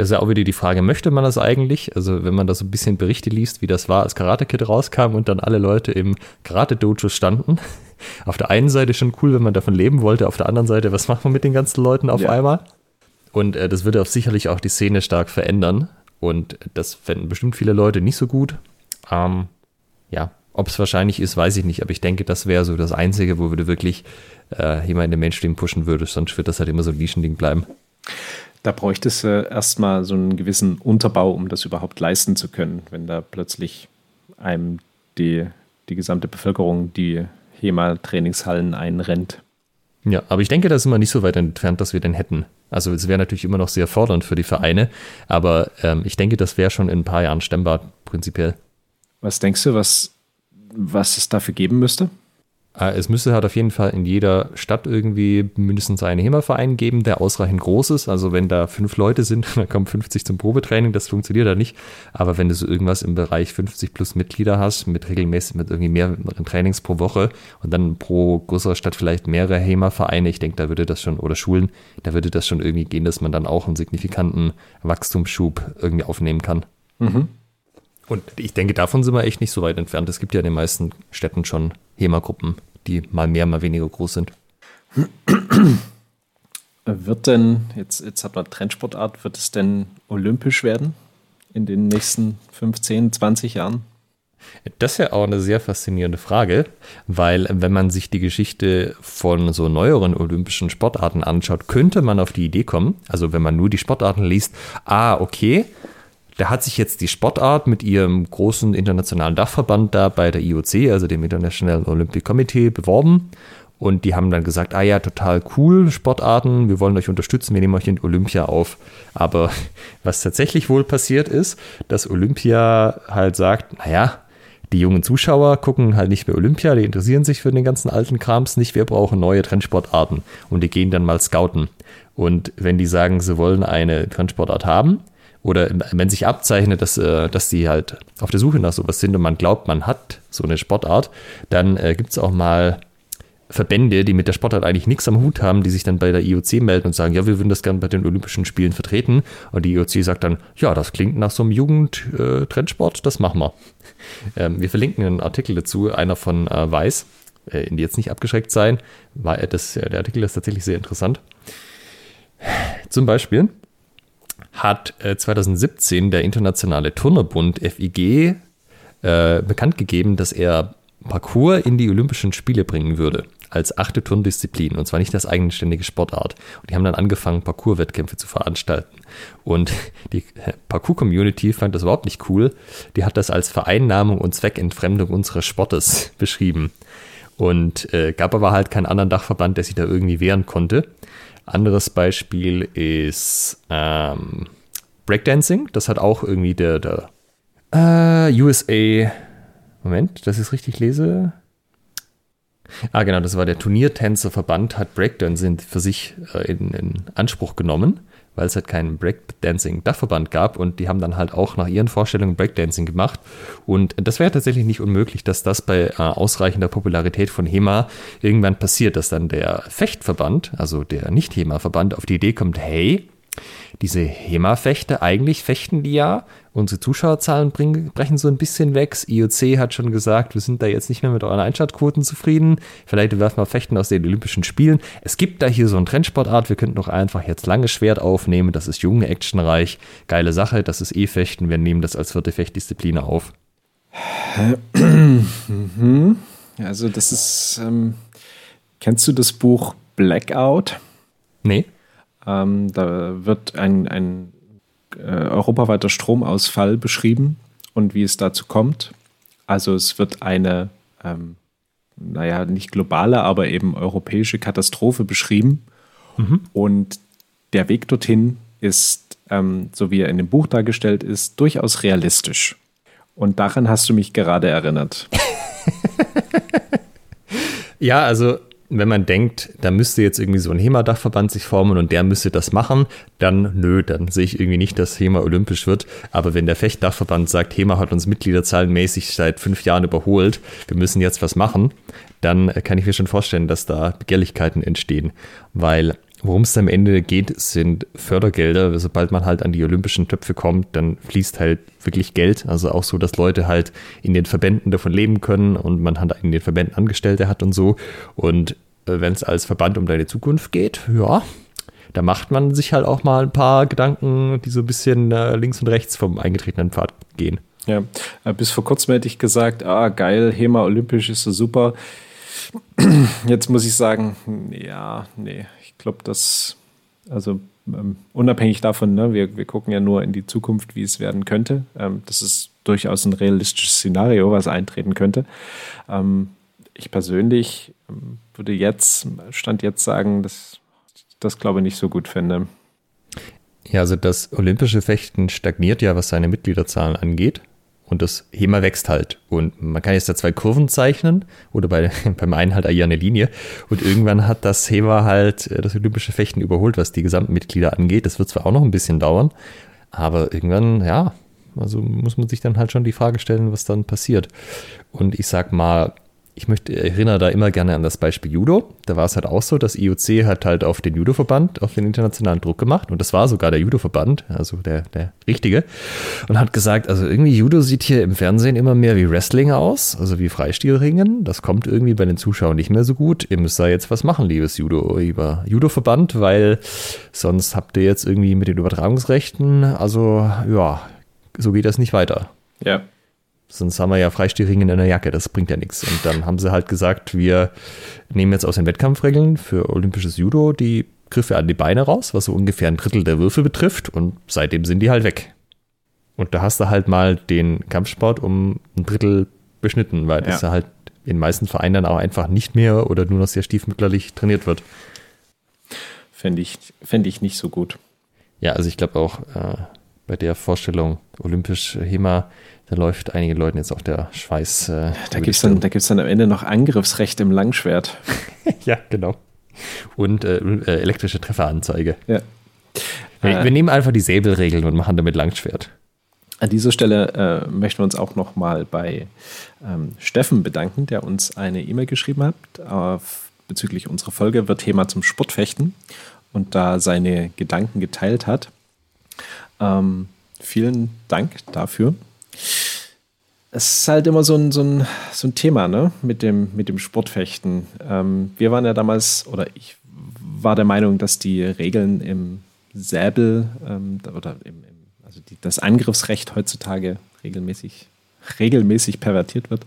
das ist ja auch wieder die Frage, möchte man das eigentlich? Also wenn man da so ein bisschen Berichte liest, wie das war, als Karate Kid rauskam und dann alle Leute im Karate-Dojo standen. Auf der einen Seite schon cool, wenn man davon leben wollte, auf der anderen Seite, was macht man mit den ganzen Leuten auf ja. einmal? Und äh, das würde auch sicherlich auch die Szene stark verändern. Und das fänden bestimmt viele Leute nicht so gut. Ähm, ja, ob es wahrscheinlich ist, weiß ich nicht. Aber ich denke, das wäre so das Einzige, wo du wirklich äh, jemand in den Mainstream pushen würdest. Sonst wird das halt immer so ein Nischending bleiben. Da bräuchte es äh, erstmal so einen gewissen Unterbau, um das überhaupt leisten zu können, wenn da plötzlich einem die, die gesamte Bevölkerung die HEMA-Trainingshallen einrennt. Ja, aber ich denke, da sind wir nicht so weit entfernt, dass wir den hätten. Also es wäre natürlich immer noch sehr fordernd für die Vereine, aber ähm, ich denke, das wäre schon in ein paar Jahren stemmbar, prinzipiell. Was denkst du, was, was es dafür geben müsste? Äh, es müsste halt auf jeden Fall in jeder Stadt irgendwie mindestens einen HEMA-Verein geben, der ausreichend groß ist. Also wenn da fünf Leute sind, dann kommen 50 zum Probetraining, das funktioniert da nicht. Aber wenn du so irgendwas im Bereich 50 plus Mitglieder hast, mit regelmäßig, mit irgendwie mehreren Trainings pro Woche und dann pro größerer Stadt vielleicht mehrere HEMA-Vereine, ich denke, da würde das schon, oder Schulen, da würde das schon irgendwie gehen, dass man dann auch einen signifikanten Wachstumsschub irgendwie aufnehmen kann. Mhm. Und ich denke, davon sind wir echt nicht so weit entfernt. Es gibt ja in den meisten Städten schon HEMA-Gruppen, die mal mehr, mal weniger groß sind. Wird denn, jetzt, jetzt hat man Trendsportart, wird es denn olympisch werden in den nächsten 15, 20 Jahren? Das ist ja auch eine sehr faszinierende Frage, weil wenn man sich die Geschichte von so neueren olympischen Sportarten anschaut, könnte man auf die Idee kommen, also wenn man nur die Sportarten liest, ah, okay, da hat sich jetzt die Sportart mit ihrem großen internationalen Dachverband da bei der IOC, also dem International Olympic Committee, beworben. Und die haben dann gesagt, ah ja, total cool, Sportarten, wir wollen euch unterstützen, wir nehmen euch in Olympia auf. Aber was tatsächlich wohl passiert ist, dass Olympia halt sagt, naja, die jungen Zuschauer gucken halt nicht mehr Olympia, die interessieren sich für den ganzen alten Krams nicht, wir brauchen neue Trendsportarten. Und die gehen dann mal scouten. Und wenn die sagen, sie wollen eine Trendsportart haben, oder wenn sich abzeichnet, dass, äh, dass die halt auf der Suche nach sowas sind und man glaubt, man hat so eine Sportart, dann äh, gibt es auch mal Verbände, die mit der Sportart eigentlich nichts am Hut haben, die sich dann bei der IOC melden und sagen, ja, wir würden das gerne bei den Olympischen Spielen vertreten. Und die IOC sagt dann, ja, das klingt nach so einem Jugendtrendsport, äh, das machen wir. Ähm, wir verlinken einen Artikel dazu, einer von äh, Weiß, äh, in die jetzt nicht abgeschreckt sein, weil das, der Artikel ist tatsächlich sehr interessant. Zum Beispiel hat äh, 2017 der Internationale Turnerbund FIG äh, bekannt gegeben, dass er Parkour in die Olympischen Spiele bringen würde als achte Turndisziplin und zwar nicht als eigenständige Sportart. Und die haben dann angefangen, Parkour-Wettkämpfe zu veranstalten. Und die Parkour-Community fand das überhaupt nicht cool. Die hat das als Vereinnahmung und Zweckentfremdung unseres Sportes beschrieben. Und äh, gab aber halt keinen anderen Dachverband, der sich da irgendwie wehren konnte. Anderes Beispiel ist ähm, Breakdancing. Das hat auch irgendwie der, der äh, USA. Moment, dass ich es richtig lese. Ah, genau, das war der Turniertänzerverband, hat Breakdancing für sich äh, in, in Anspruch genommen weil es halt keinen Breakdancing-Dachverband gab und die haben dann halt auch nach ihren Vorstellungen Breakdancing gemacht. Und das wäre tatsächlich nicht unmöglich, dass das bei äh, ausreichender Popularität von HEMA irgendwann passiert, dass dann der Fechtverband, also der Nicht-HEMA-Verband, auf die Idee kommt, hey, diese HEMA-Fechte, eigentlich fechten die ja. Unsere Zuschauerzahlen bringen, brechen so ein bisschen weg. Das IOC hat schon gesagt, wir sind da jetzt nicht mehr mit euren Einschaltquoten zufrieden. Vielleicht werfen wir Fechten aus den Olympischen Spielen. Es gibt da hier so eine Trendsportart. Wir könnten doch einfach jetzt lange Schwert aufnehmen. Das ist junge, actionreich. Geile Sache. Das ist E-Fechten. Wir nehmen das als vierte Fechtdisziplin auf. Mhm. Also, das ist. Ähm, kennst du das Buch Blackout? Nee. Ähm, da wird ein, ein äh, europaweiter Stromausfall beschrieben und wie es dazu kommt. Also es wird eine, ähm, naja, nicht globale, aber eben europäische Katastrophe beschrieben. Mhm. Und der Weg dorthin ist, ähm, so wie er in dem Buch dargestellt ist, durchaus realistisch. Und daran hast du mich gerade erinnert. ja, also wenn man denkt, da müsste jetzt irgendwie so ein HEMA-Dachverband sich formen und der müsste das machen, dann nö, dann sehe ich irgendwie nicht, dass HEMA olympisch wird. Aber wenn der Fechtdachverband sagt, HEMA hat uns mitgliederzahlenmäßig seit fünf Jahren überholt, wir müssen jetzt was machen, dann kann ich mir schon vorstellen, dass da Begehrlichkeiten entstehen. Weil Worum es am Ende geht, sind Fördergelder. Sobald man halt an die olympischen Töpfe kommt, dann fließt halt wirklich Geld. Also auch so, dass Leute halt in den Verbänden davon leben können und man halt in den Verbänden Angestellte hat und so. Und äh, wenn es als Verband um deine Zukunft geht, ja, da macht man sich halt auch mal ein paar Gedanken, die so ein bisschen äh, links und rechts vom eingetretenen Pfad gehen. Ja, äh, bis vor kurzem hätte ich gesagt, ah, geil, HEMA olympisch ist so super. Jetzt muss ich sagen, ja, nee, glaube, dass, also ähm, unabhängig davon, ne, wir, wir gucken ja nur in die Zukunft, wie es werden könnte. Ähm, das ist durchaus ein realistisches Szenario, was eintreten könnte. Ähm, ich persönlich ähm, würde jetzt, Stand jetzt sagen, dass das glaube ich nicht so gut finde. Ja, also das olympische Fechten stagniert ja, was seine Mitgliederzahlen angeht. Und das HEMA wächst halt. Und man kann jetzt da zwei Kurven zeichnen oder bei, beim einen halt eher eine Linie. Und irgendwann hat das HEMA halt äh, das olympische Fechten überholt, was die gesamten Mitglieder angeht. Das wird zwar auch noch ein bisschen dauern, aber irgendwann, ja, also muss man sich dann halt schon die Frage stellen, was dann passiert. Und ich sag mal, ich möchte, erinnere da immer gerne an das Beispiel Judo. Da war es halt auch so, das IOC hat halt auf den Judo-Verband, auf den internationalen Druck gemacht. Und das war sogar der Judo-Verband, also der, der richtige. Und hat gesagt, also irgendwie Judo sieht hier im Fernsehen immer mehr wie Wrestling aus, also wie Freistilringen. Das kommt irgendwie bei den Zuschauern nicht mehr so gut. Ihr müsst da jetzt was machen, liebes Judo, lieber Judo-Verband, weil sonst habt ihr jetzt irgendwie mit den Übertragungsrechten, also ja, so geht das nicht weiter. Ja. Sonst haben wir ja Freistilringen in der Jacke, das bringt ja nichts. Und dann haben sie halt gesagt, wir nehmen jetzt aus den Wettkampfregeln für olympisches Judo die Griffe an die Beine raus, was so ungefähr ein Drittel der Würfe betrifft. Und seitdem sind die halt weg. Und da hast du halt mal den Kampfsport um ein Drittel beschnitten, weil das ja halt in meisten Vereinen dann auch einfach nicht mehr oder nur noch sehr stiefmütterlich trainiert wird. Fände ich, fänd ich nicht so gut. Ja, also ich glaube auch äh, bei der Vorstellung olympisch HEMA, da läuft einigen Leuten jetzt auch der Schweiß. Äh, da gibt es dann, dann am Ende noch Angriffsrecht im Langschwert. ja, genau. Und äh, äh, elektrische Trefferanzeige. Ja. Wir, wir, nehmen einfach die Säbelregeln und machen damit Langschwert. An dieser Stelle äh, möchten wir uns auch nochmal bei ähm, Steffen bedanken, der uns eine E-Mail geschrieben hat auf, bezüglich unserer Folge wird Thema zum Sportfechten und da seine Gedanken geteilt hat. Ähm, vielen Dank dafür es ist halt immer so ein, so ein, so ein Thema, ne, mit dem, mit dem Sportfechten. Ähm, wir waren ja damals, oder ich war der Meinung, dass die Regeln im Säbel ähm, oder im, im, also die, das Angriffsrecht heutzutage regelmäßig, regelmäßig pervertiert wird.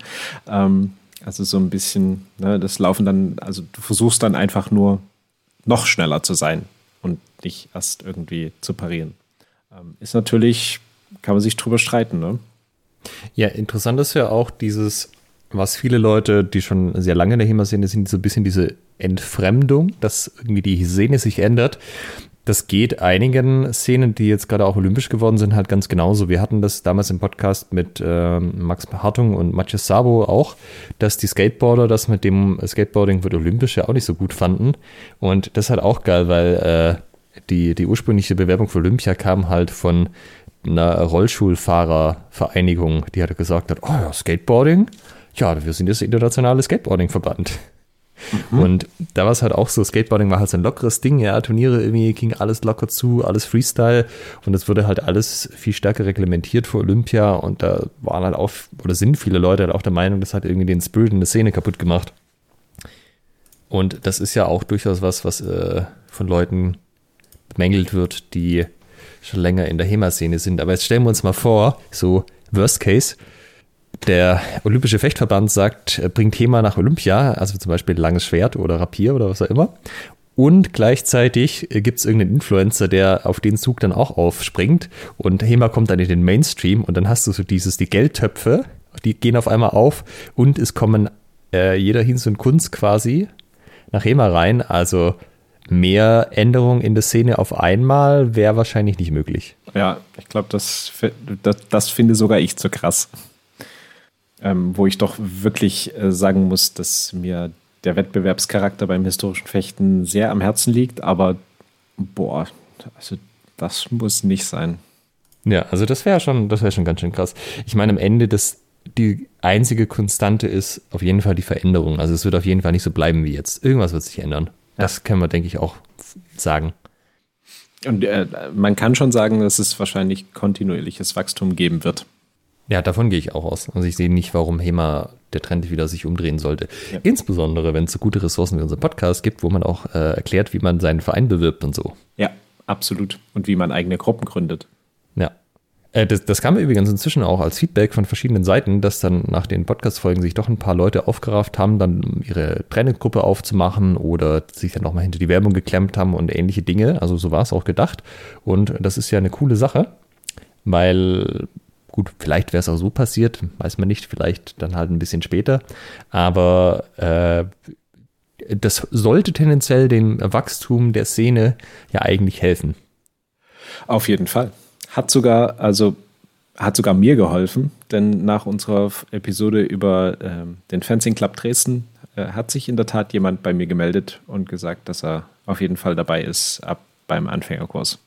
Ähm, also so ein bisschen, ne, das Laufen dann, also du versuchst dann einfach nur noch schneller zu sein und nicht erst irgendwie zu parieren. Ähm, ist natürlich, kann man sich drüber streiten, ne? Ja, interessant ist ja auch dieses was viele Leute, die schon sehr lange in der HEMA-Szene sind, so ein bisschen diese Entfremdung, dass irgendwie die Szene sich ändert. Das geht einigen Szenen, die jetzt gerade auch olympisch geworden sind, halt ganz genauso. Wir hatten das damals im Podcast mit ähm, Max Hartung und Matthias Sabo auch, dass die Skateboarder das mit dem Skateboarding wird olympisch ja auch nicht so gut fanden. Und das ist halt auch geil, weil äh, die, die ursprüngliche Bewerbung für Olympia kam halt von einer Rollschulfahrervereinigung, die hatte gesagt hat, oh ja, Skateboarding, ja, wir sind das internationale Skateboarding-Verband. Mhm. Und da war es halt auch so, Skateboarding war halt so ein lockeres Ding, ja, Turniere irgendwie ging alles locker zu, alles Freestyle und es wurde halt alles viel stärker reglementiert für Olympia und da waren halt auch, oder sind viele Leute halt auch der Meinung, das hat irgendwie den Spirit in der Szene kaputt gemacht. Und das ist ja auch durchaus was, was äh, von Leuten bemängelt wird, die schon länger in der HEMA-Szene sind. Aber jetzt stellen wir uns mal vor, so Worst Case, der Olympische Fechtverband sagt, bringt Thema nach Olympia, also zum Beispiel langes Schwert oder Rapier oder was auch immer. Und gleichzeitig gibt es irgendeinen Influencer, der auf den Zug dann auch aufspringt und HEMA kommt dann in den Mainstream und dann hast du so dieses, die Geldtöpfe, die gehen auf einmal auf und es kommen äh, jeder Hinz und Kunst quasi nach HEMA rein. Also mehr Änderungen in der Szene auf einmal wäre wahrscheinlich nicht möglich. Ja, ich glaube, das, das, das finde sogar ich zu krass ähm, wo ich doch wirklich äh, sagen muss, dass mir der Wettbewerbscharakter beim historischen Fechten sehr am Herzen liegt, aber boah, also das muss nicht sein. Ja, also das wäre schon, das wäre schon ganz schön krass. Ich meine, am Ende das die einzige Konstante ist auf jeden Fall die Veränderung. Also es wird auf jeden Fall nicht so bleiben wie jetzt. Irgendwas wird sich ändern. Das können wir, denke ich, auch sagen. Und äh, man kann schon sagen, dass es wahrscheinlich kontinuierliches Wachstum geben wird. Ja, davon gehe ich auch aus. Also ich sehe nicht, warum HEMA der Trend wieder sich umdrehen sollte. Ja. Insbesondere, wenn es so gute Ressourcen wie unser Podcast gibt, wo man auch äh, erklärt, wie man seinen Verein bewirbt und so. Ja, absolut. Und wie man eigene Gruppen gründet. Äh, das, das kam übrigens inzwischen auch als Feedback von verschiedenen Seiten, dass dann nach den Podcast-Folgen sich doch ein paar Leute aufgerafft haben, dann ihre Trainingsgruppe aufzumachen oder sich dann nochmal hinter die Werbung geklemmt haben und ähnliche Dinge. Also so war es auch gedacht. Und das ist ja eine coole Sache, weil Gut, vielleicht wäre es auch so passiert, weiß man nicht, vielleicht dann halt ein bisschen später. Aber äh, das sollte tendenziell dem Wachstum der Szene ja eigentlich helfen. Auf jeden Fall. Hat sogar, also hat sogar mir geholfen, denn nach unserer Episode über äh, den Fencing Club Dresden äh, hat sich in der Tat jemand bei mir gemeldet und gesagt, dass er auf jeden Fall dabei ist ab beim Anfängerkurs.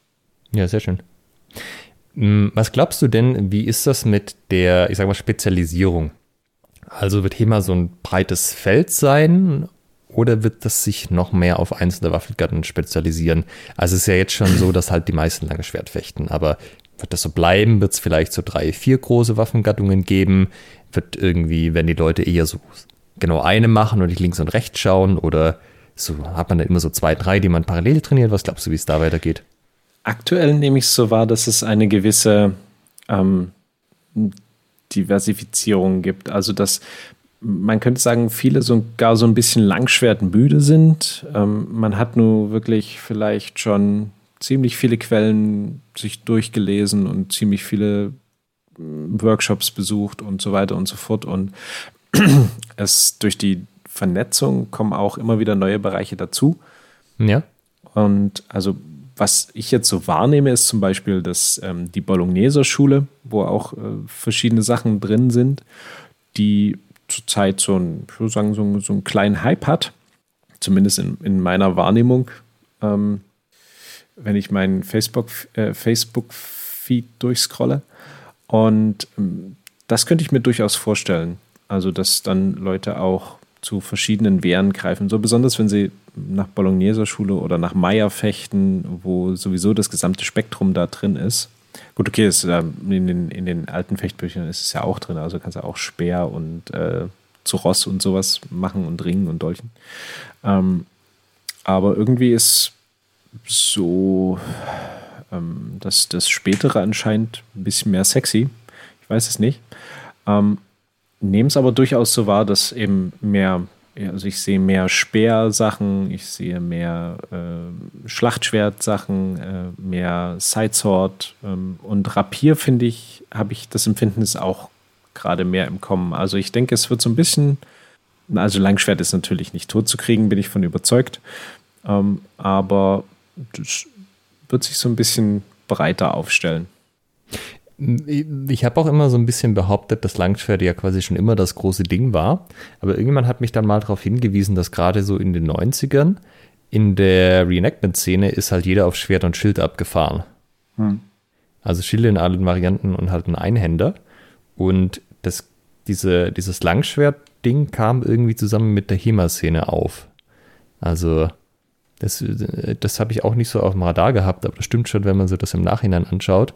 Ja, sehr schön. Hm, was glaubst du denn, wie ist das mit der, ich sag mal, Spezialisierung? Also wird HEMA so ein breites Feld sein oder wird das sich noch mehr auf einzelne Waffengatten spezialisieren? Also es ist ja jetzt schon so, dass halt die meisten lange Schwert fechten, aber wird das so bleiben? Wird es vielleicht so drei, vier große Waffengattungen geben? Wird irgendwie, wenn die Leute eher so genau eine machen und nicht links und rechts schauen oder so hat man dann immer so zwei, drei, die man parallel trainiert? Was glaubst du, wie es da weitergeht? Aktuell nehme ich es so wahr, dass es eine gewisse ähm, Diversifizierung gibt. Also, dass man könnte sagen, viele sogar so ein bisschen langschwertmüde sind. Ähm, man hat nur wirklich vielleicht schon ziemlich viele Quellen sich durchgelesen und ziemlich viele mm, Workshops besucht und so weiter und so fort. Und es durch die Vernetzung kommen auch immer wieder neue Bereiche dazu. Ja. Und also was ich jetzt so wahrnehme, ist zum Beispiel dass ähm, die Bologneser Schule, wo auch äh, verschiedene Sachen drin sind, die zurzeit so, ein, ich würde sagen, so, so einen kleinen Hype hat, zumindest in, in meiner Wahrnehmung. Ähm, wenn ich meinen Facebook-Feed äh, Facebook durchscrolle. Und ähm, das könnte ich mir durchaus vorstellen. Also, dass dann Leute auch zu verschiedenen Wehren greifen. So besonders, wenn sie nach Bologneser Schule oder nach Meier fechten, wo sowieso das gesamte Spektrum da drin ist. Gut, okay, ist, äh, in, den, in den alten Fechtbüchern ist es ja auch drin, also kannst du auch Speer und äh, zu Ross und sowas machen und Ringen und Dolchen. Ähm, aber irgendwie ist so ähm, das, das Spätere anscheinend ein bisschen mehr sexy. Ich weiß es nicht. Ähm, nehme es aber durchaus so wahr, dass eben mehr, also ich sehe mehr Speersachen, ich sehe mehr äh, Schlachtschwertsachen, äh, mehr Sidesword ähm, und Rapier finde ich, habe ich das Empfinden, ist auch gerade mehr im Kommen. Also ich denke, es wird so ein bisschen, also Langschwert ist natürlich nicht tot zu kriegen, bin ich von überzeugt. Ähm, aber das wird sich so ein bisschen breiter aufstellen. Ich habe auch immer so ein bisschen behauptet, dass Langschwert ja quasi schon immer das große Ding war. Aber irgendjemand hat mich dann mal darauf hingewiesen, dass gerade so in den 90ern in der Reenactment-Szene ist halt jeder auf Schwert und Schild abgefahren. Hm. Also Schilde in allen Varianten und halt ein Einhänder. Und das, diese, dieses Langschwert-Ding kam irgendwie zusammen mit der HEMA-Szene auf. Also das, das habe ich auch nicht so auf dem Radar gehabt, aber das stimmt schon, wenn man sich das im Nachhinein anschaut,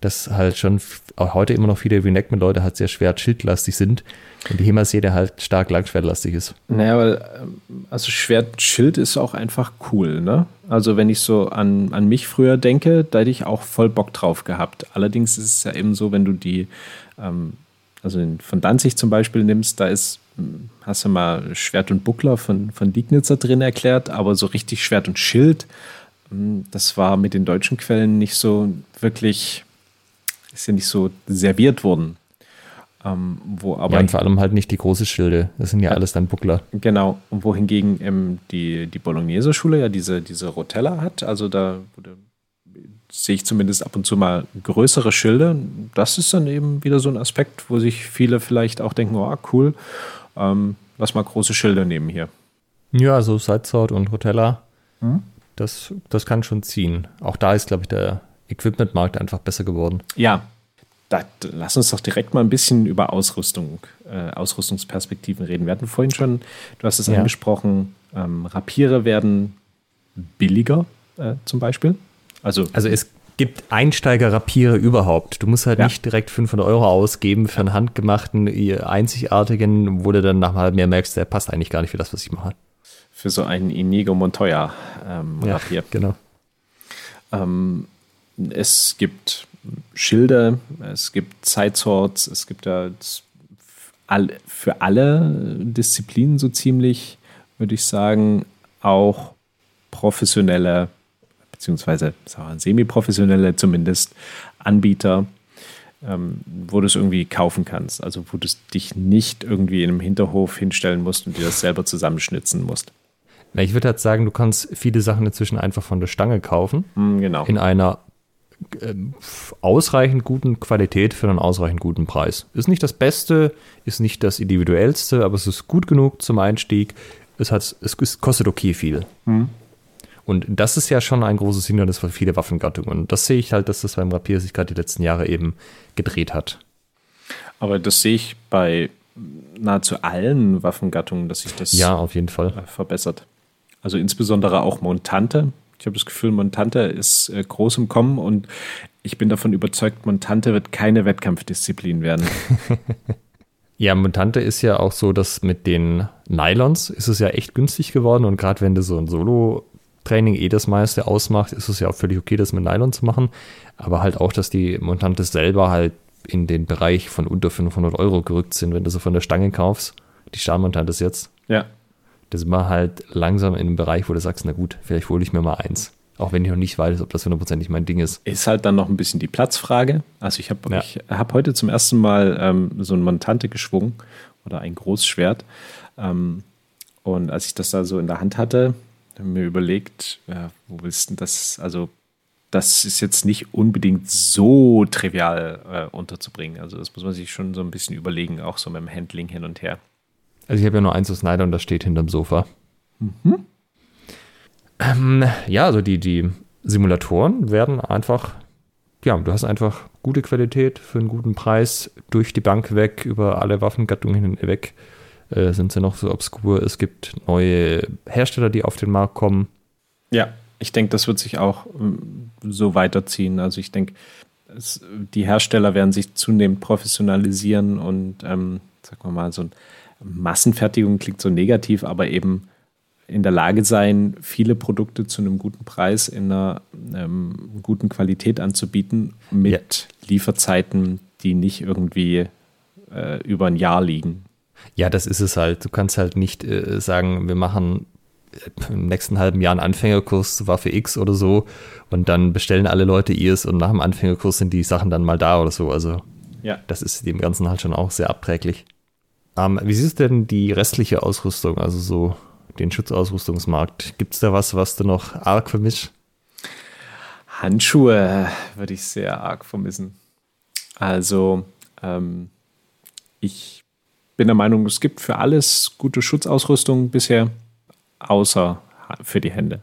dass halt schon auch heute immer noch viele Reenactment-Leute halt sehr schwer schildlastig sind und die HEMA-Serie halt stark langschwertlastig ist. Naja, weil ähm, also Schwert-Schild ist auch einfach cool, ne? Also wenn ich so an, an mich früher denke, da hätte ich auch voll Bock drauf gehabt. Allerdings ist es ja eben so, wenn du die, ähm, also von Danzig zum Beispiel nimmst, da ist hast du mal Schwert und Buckler von, von Liegnitzer drin erklärt, aber so richtig Schwert und Schild, hm, das war mit den deutschen Quellen nicht so wirklich, ist ja nicht so serviert worden. Ähm, wo aber ja, und vor allem halt nicht die große Schilde. Das sind ja, ja alles dann Buckler. Genau. Und wohingegen ähm, die, die Bolognese-Schule ja diese, diese Rotella hat, also da sehe ich zumindest ab und zu mal größere Schilde. Das ist dann eben wieder so ein Aspekt, wo sich viele vielleicht auch denken, oh cool, ähm, lass mal große Schilder nehmen hier. Ja, so Sidesword und Hotella, hm? das, das kann schon ziehen. Auch da ist, glaube ich, der Equipmentmarkt einfach besser geworden. Ja, da, lass uns doch direkt mal ein bisschen über Ausrüstung, äh, Ausrüstungsperspektiven reden. Wir hatten vorhin schon, du hast es ja. angesprochen, ähm, Rapiere werden billiger äh, zum Beispiel. Also, also es gibt Einsteiger-Rapiere überhaupt. Du musst halt ja. nicht direkt 500 Euro ausgeben für einen handgemachten, einzigartigen, wo du dann nach mal mehr merkst, der passt eigentlich gar nicht für das, was ich mache. Für so einen Inigo Montoya ähm. Genau. Ähm, es gibt Schilde, es gibt Sideswords, es gibt ja für alle Disziplinen so ziemlich, würde ich sagen, auch professionelle beziehungsweise semi-professionelle zumindest Anbieter, ähm, wo du es irgendwie kaufen kannst. Also wo du dich nicht irgendwie in einem Hinterhof hinstellen musst und dir das selber zusammenschnitzen musst. Na, ich würde halt sagen, du kannst viele Sachen inzwischen einfach von der Stange kaufen. Mm, genau. In einer äh, ausreichend guten Qualität für einen ausreichend guten Preis. Ist nicht das Beste, ist nicht das individuellste, aber es ist gut genug zum Einstieg. Es, hat, es kostet okay viel. Mhm. Und das ist ja schon ein großes Hindernis für viele Waffengattungen. Und das sehe ich halt, dass das beim Rapier sich gerade die letzten Jahre eben gedreht hat. Aber das sehe ich bei nahezu allen Waffengattungen, dass sich das ja, auf jeden Fall. Äh, verbessert. Also insbesondere auch Montante. Ich habe das Gefühl, Montante ist äh, groß im Kommen und ich bin davon überzeugt, Montante wird keine Wettkampfdisziplin werden. Ja, Montante ist ja auch so, dass mit den Nylons ist es ja echt günstig geworden und gerade wenn du so ein Solo Training eh das meiste ausmacht, ist es ja auch völlig okay, das mit Nylon zu machen. Aber halt auch, dass die Montantes selber halt in den Bereich von unter 500 Euro gerückt sind, wenn du so von der Stange kaufst. Die Stahlmontantes jetzt. Ja. Das ist mal halt langsam in einem Bereich, wo du sagst, na gut, vielleicht hole ich mir mal eins. Auch wenn ich noch nicht weiß, ob das hundertprozentig mein Ding ist. Ist halt dann noch ein bisschen die Platzfrage. Also ich habe ja. hab heute zum ersten Mal ähm, so ein Montante geschwungen oder ein Großschwert. Ähm, und als ich das da so in der Hand hatte, mir überlegt, ja, wo willst du das? Also, das ist jetzt nicht unbedingt so trivial äh, unterzubringen. Also, das muss man sich schon so ein bisschen überlegen, auch so mit dem Handling hin und her. Also, ich habe ja nur eins aus Snyder und das steht hinterm Sofa. Mhm. Ähm, ja, also die, die Simulatoren werden einfach, ja, du hast einfach gute Qualität für einen guten Preis durch die Bank weg, über alle Waffengattungen hinweg äh, sind sie noch so obskur. Es gibt neue Hersteller, die auf den Markt kommen. Ja, ich denke, das wird sich auch ähm, so weiterziehen. Also ich denke, die Hersteller werden sich zunehmend professionalisieren und, ähm, sagen wir mal, so eine Massenfertigung klingt so negativ, aber eben in der Lage sein, viele Produkte zu einem guten Preis in einer ähm, guten Qualität anzubieten, mit ja. Lieferzeiten, die nicht irgendwie äh, über ein Jahr liegen. Ja, das ist es halt. Du kannst halt nicht äh, sagen, wir machen äh, im nächsten halben Jahr einen Anfängerkurs zu Waffe X oder so und dann bestellen alle Leute ihrs und nach dem Anfängerkurs sind die Sachen dann mal da oder so. Also Ja. Das ist dem Ganzen halt schon auch sehr abträglich. Ähm, wie siehst du denn die restliche Ausrüstung, also so den Schutzausrüstungsmarkt? Gibt es da was, was du noch arg vermisst? Handschuhe würde ich sehr arg vermissen. Also, ähm, ich bin der Meinung, es gibt für alles gute Schutzausrüstung bisher, außer für die Hände.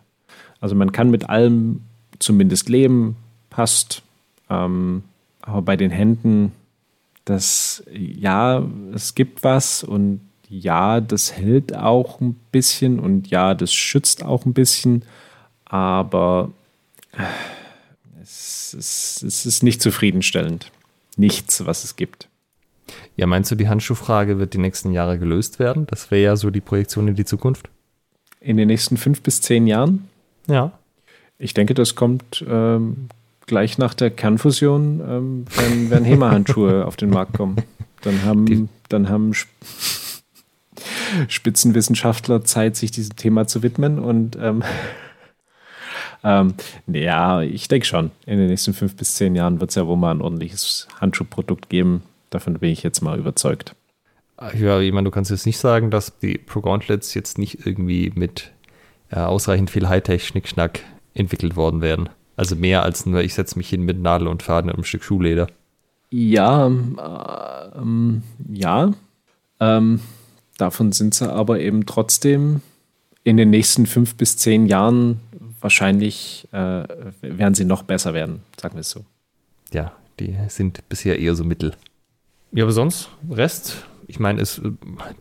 Also man kann mit allem zumindest leben, passt. Ähm, aber bei den Händen, das, ja, es gibt was und ja, das hält auch ein bisschen und ja, das schützt auch ein bisschen, aber es, es, es ist nicht zufriedenstellend. Nichts, was es gibt. Ja, meinst du, die Handschuhfrage wird die nächsten Jahre gelöst werden? Das wäre ja so die Projektion in die Zukunft. In den nächsten fünf bis zehn Jahren? Ja. Ich denke, das kommt ähm, gleich nach der Kernfusion, ähm, wenn, wenn HEMA-Handschuhe auf den Markt kommen. Dann haben, die. dann haben Spitzenwissenschaftler Zeit, sich diesem Thema zu widmen. Und ähm, ähm, ja, ich denke schon, in den nächsten fünf bis zehn Jahren wird es ja wohl mal ein ordentliches Handschuhprodukt geben. Davon bin ich jetzt mal überzeugt. Ja, ich meine, du kannst jetzt nicht sagen, dass die Pro Gauntlets jetzt nicht irgendwie mit äh, ausreichend viel Hightech-Schnickschnack entwickelt worden wären. Also mehr als nur, ich setze mich hin mit Nadel und Faden und einem Stück Schuhleder. Ja, äh, ähm, ja. Ähm, davon sind sie aber eben trotzdem in den nächsten fünf bis zehn Jahren wahrscheinlich, äh, werden sie noch besser werden, sagen wir es so. Ja, die sind bisher eher so mittel. Ja, aber sonst, Rest, ich meine,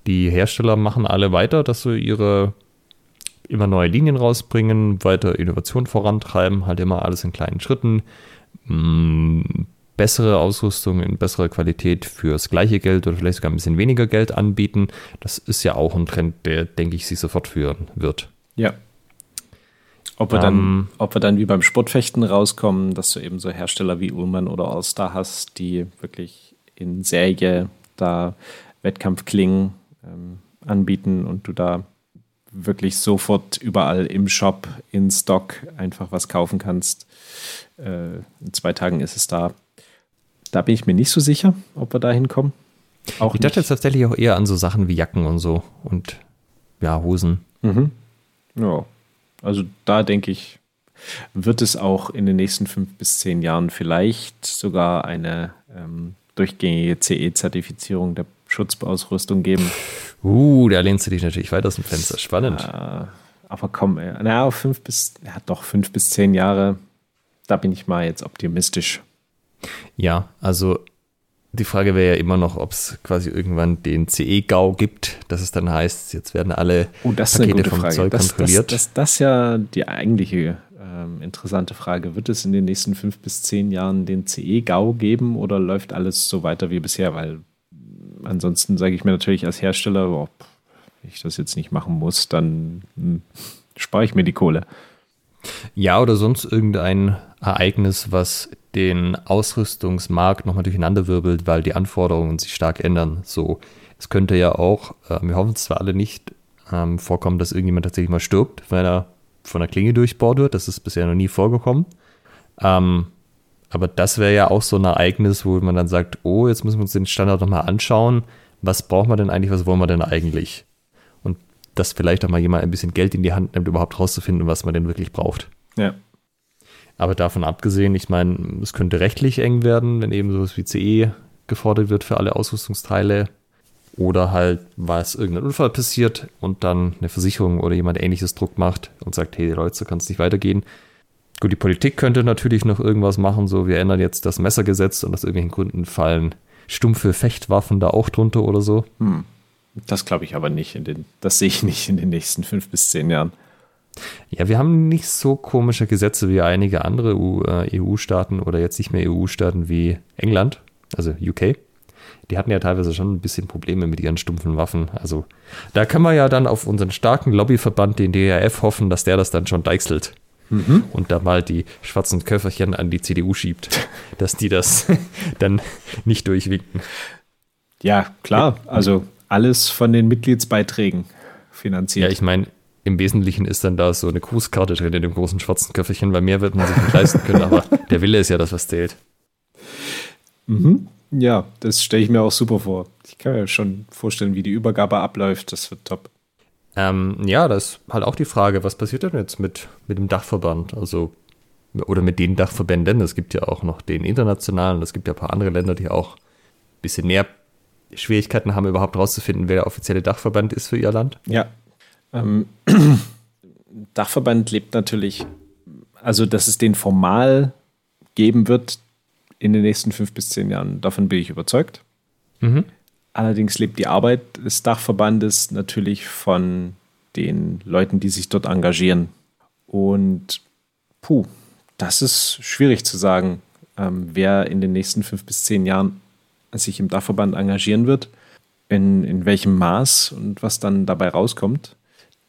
die Hersteller machen alle weiter, dass sie ihre immer neue Linien rausbringen, weiter Innovation vorantreiben, halt immer alles in kleinen Schritten. Mm, bessere Ausrüstung in besserer Qualität fürs gleiche Geld oder vielleicht sogar ein bisschen weniger Geld anbieten. Das ist ja auch ein Trend, der, denke ich, sich so fortführen wird. Ja. Ob wir, um, dann, ähm, ob wir dann wie beim Sportfechten rauskommen, dass du eben so Hersteller wie Ullmann oder Allstar hast, die wirklich in Serie da Wettkampfklingen ähm, anbieten und du da wirklich sofort überall im Shop, in Stock einfach was kaufen kannst. Äh, in zwei Tagen ist es da. Da bin ich mir nicht so sicher, ob wir da hinkommen. Auch ich dachte jetzt tatsächlich auch eher an so Sachen wie Jacken und so und ja, Hosen. Mhm. Ja, also da denke ich, wird es auch in den nächsten fünf bis zehn Jahren vielleicht sogar eine ähm, durchgängige CE-Zertifizierung der Schutzausrüstung geben. Uh, da lehnst du dich natürlich weit aus dem Fenster. Spannend. Äh, aber komm, äh, na, fünf bis, ja, doch fünf bis zehn Jahre, da bin ich mal jetzt optimistisch. Ja, also die Frage wäre ja immer noch, ob es quasi irgendwann den CE-GAU gibt, dass es dann heißt, jetzt werden alle oh, das Pakete vom Frage. Zoll das, kontrolliert. Das, das, das, ist ja die eigentliche ähm, interessante Frage. Wird es in den nächsten fünf bis zehn Jahren den CE-GAU geben oder läuft alles so weiter wie bisher? Weil ansonsten sage ich mir natürlich als Hersteller, wenn ich das jetzt nicht machen muss, dann hm, spare ich mir die Kohle. Ja, oder sonst irgendein Ereignis, was den Ausrüstungsmarkt nochmal durcheinanderwirbelt, weil die Anforderungen sich stark ändern. So, es könnte ja auch, äh, wir hoffen es zwar alle nicht, ähm, vorkommen, dass irgendjemand tatsächlich mal stirbt, wenn er von der Klinge durchbohrt wird. Das ist bisher noch nie vorgekommen. Ähm, aber das wäre ja auch so ein Ereignis, wo man dann sagt, oh, jetzt müssen wir uns den Standard nochmal anschauen. Was braucht man denn eigentlich, was wollen wir denn eigentlich? Und dass vielleicht auch mal jemand ein bisschen Geld in die Hand nimmt, überhaupt rauszufinden, was man denn wirklich braucht. Ja. Aber davon abgesehen, ich meine, es könnte rechtlich eng werden, wenn eben sowas wie CE gefordert wird für alle Ausrüstungsteile. Oder halt, was irgendein Unfall passiert und dann eine Versicherung oder jemand ähnliches Druck macht und sagt, hey Leute, so kann es nicht weitergehen. Gut, die Politik könnte natürlich noch irgendwas machen, so wir ändern jetzt das Messergesetz und aus irgendwelchen Gründen fallen stumpfe Fechtwaffen da auch drunter oder so. Hm. Das glaube ich aber nicht. In den, das sehe ich nicht in den nächsten fünf bis zehn Jahren. Ja, wir haben nicht so komische Gesetze wie einige andere EU-Staaten äh, oder jetzt nicht mehr EU-Staaten wie England, also UK. Die hatten ja teilweise schon ein bisschen Probleme mit ihren stumpfen Waffen. Also da kann man ja dann auf unseren starken Lobbyverband, den DRF, hoffen, dass der das dann schon deichselt mhm. und da mal die schwarzen Köfferchen an die CDU schiebt, dass die das dann nicht durchwinken. Ja, klar. Also alles von den Mitgliedsbeiträgen finanziert. Ja, ich meine, im Wesentlichen ist dann da so eine Grußkarte drin in dem großen schwarzen Köfferchen, weil mehr wird man sich nicht leisten können, aber der Wille ist ja das, was zählt. Mhm. Ja, das stelle ich mir auch super vor. Ich kann mir schon vorstellen, wie die Übergabe abläuft. Das wird top. Ähm, ja, das ist halt auch die Frage, was passiert denn jetzt mit, mit dem Dachverband? Also, oder mit den Dachverbänden. Es gibt ja auch noch den internationalen, es gibt ja ein paar andere Länder, die auch ein bisschen mehr Schwierigkeiten haben, überhaupt rauszufinden, wer der offizielle Dachverband ist für ihr Land. Ja. Ähm, Dachverband lebt natürlich, also dass es den formal geben wird in den nächsten fünf bis zehn Jahren, davon bin ich überzeugt. Mhm. Allerdings lebt die Arbeit des Dachverbandes natürlich von den Leuten, die sich dort engagieren. Und puh, das ist schwierig zu sagen, ähm, wer in den nächsten fünf bis zehn Jahren sich im Dachverband engagieren wird, in, in welchem Maß und was dann dabei rauskommt.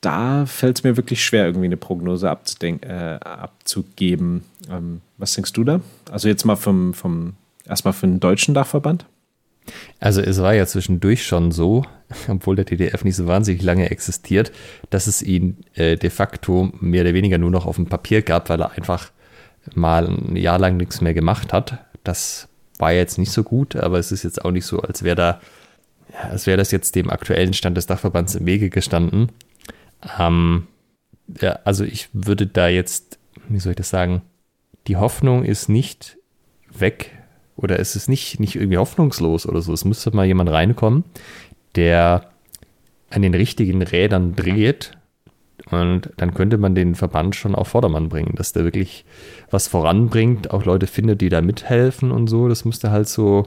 Da fällt es mir wirklich schwer, irgendwie eine Prognose äh, abzugeben. Ähm, was denkst du da? Also jetzt mal vom, vom erstmal für den deutschen Dachverband? Also es war ja zwischendurch schon so, obwohl der TDF nicht so wahnsinnig lange existiert, dass es ihn äh, de facto mehr oder weniger nur noch auf dem Papier gab, weil er einfach mal ein Jahr lang nichts mehr gemacht hat. Das war jetzt nicht so gut, aber es ist jetzt auch nicht so, als wäre da, als wäre das jetzt dem aktuellen Stand des Dachverbands im Wege gestanden. Ähm, ja, also ich würde da jetzt, wie soll ich das sagen, die Hoffnung ist nicht weg oder es ist nicht, nicht irgendwie hoffnungslos oder so. Es müsste mal jemand reinkommen, der an den richtigen Rädern dreht und dann könnte man den Verband schon auf Vordermann bringen, dass der wirklich was voranbringt, auch Leute findet, die da mithelfen und so. Das müsste halt so,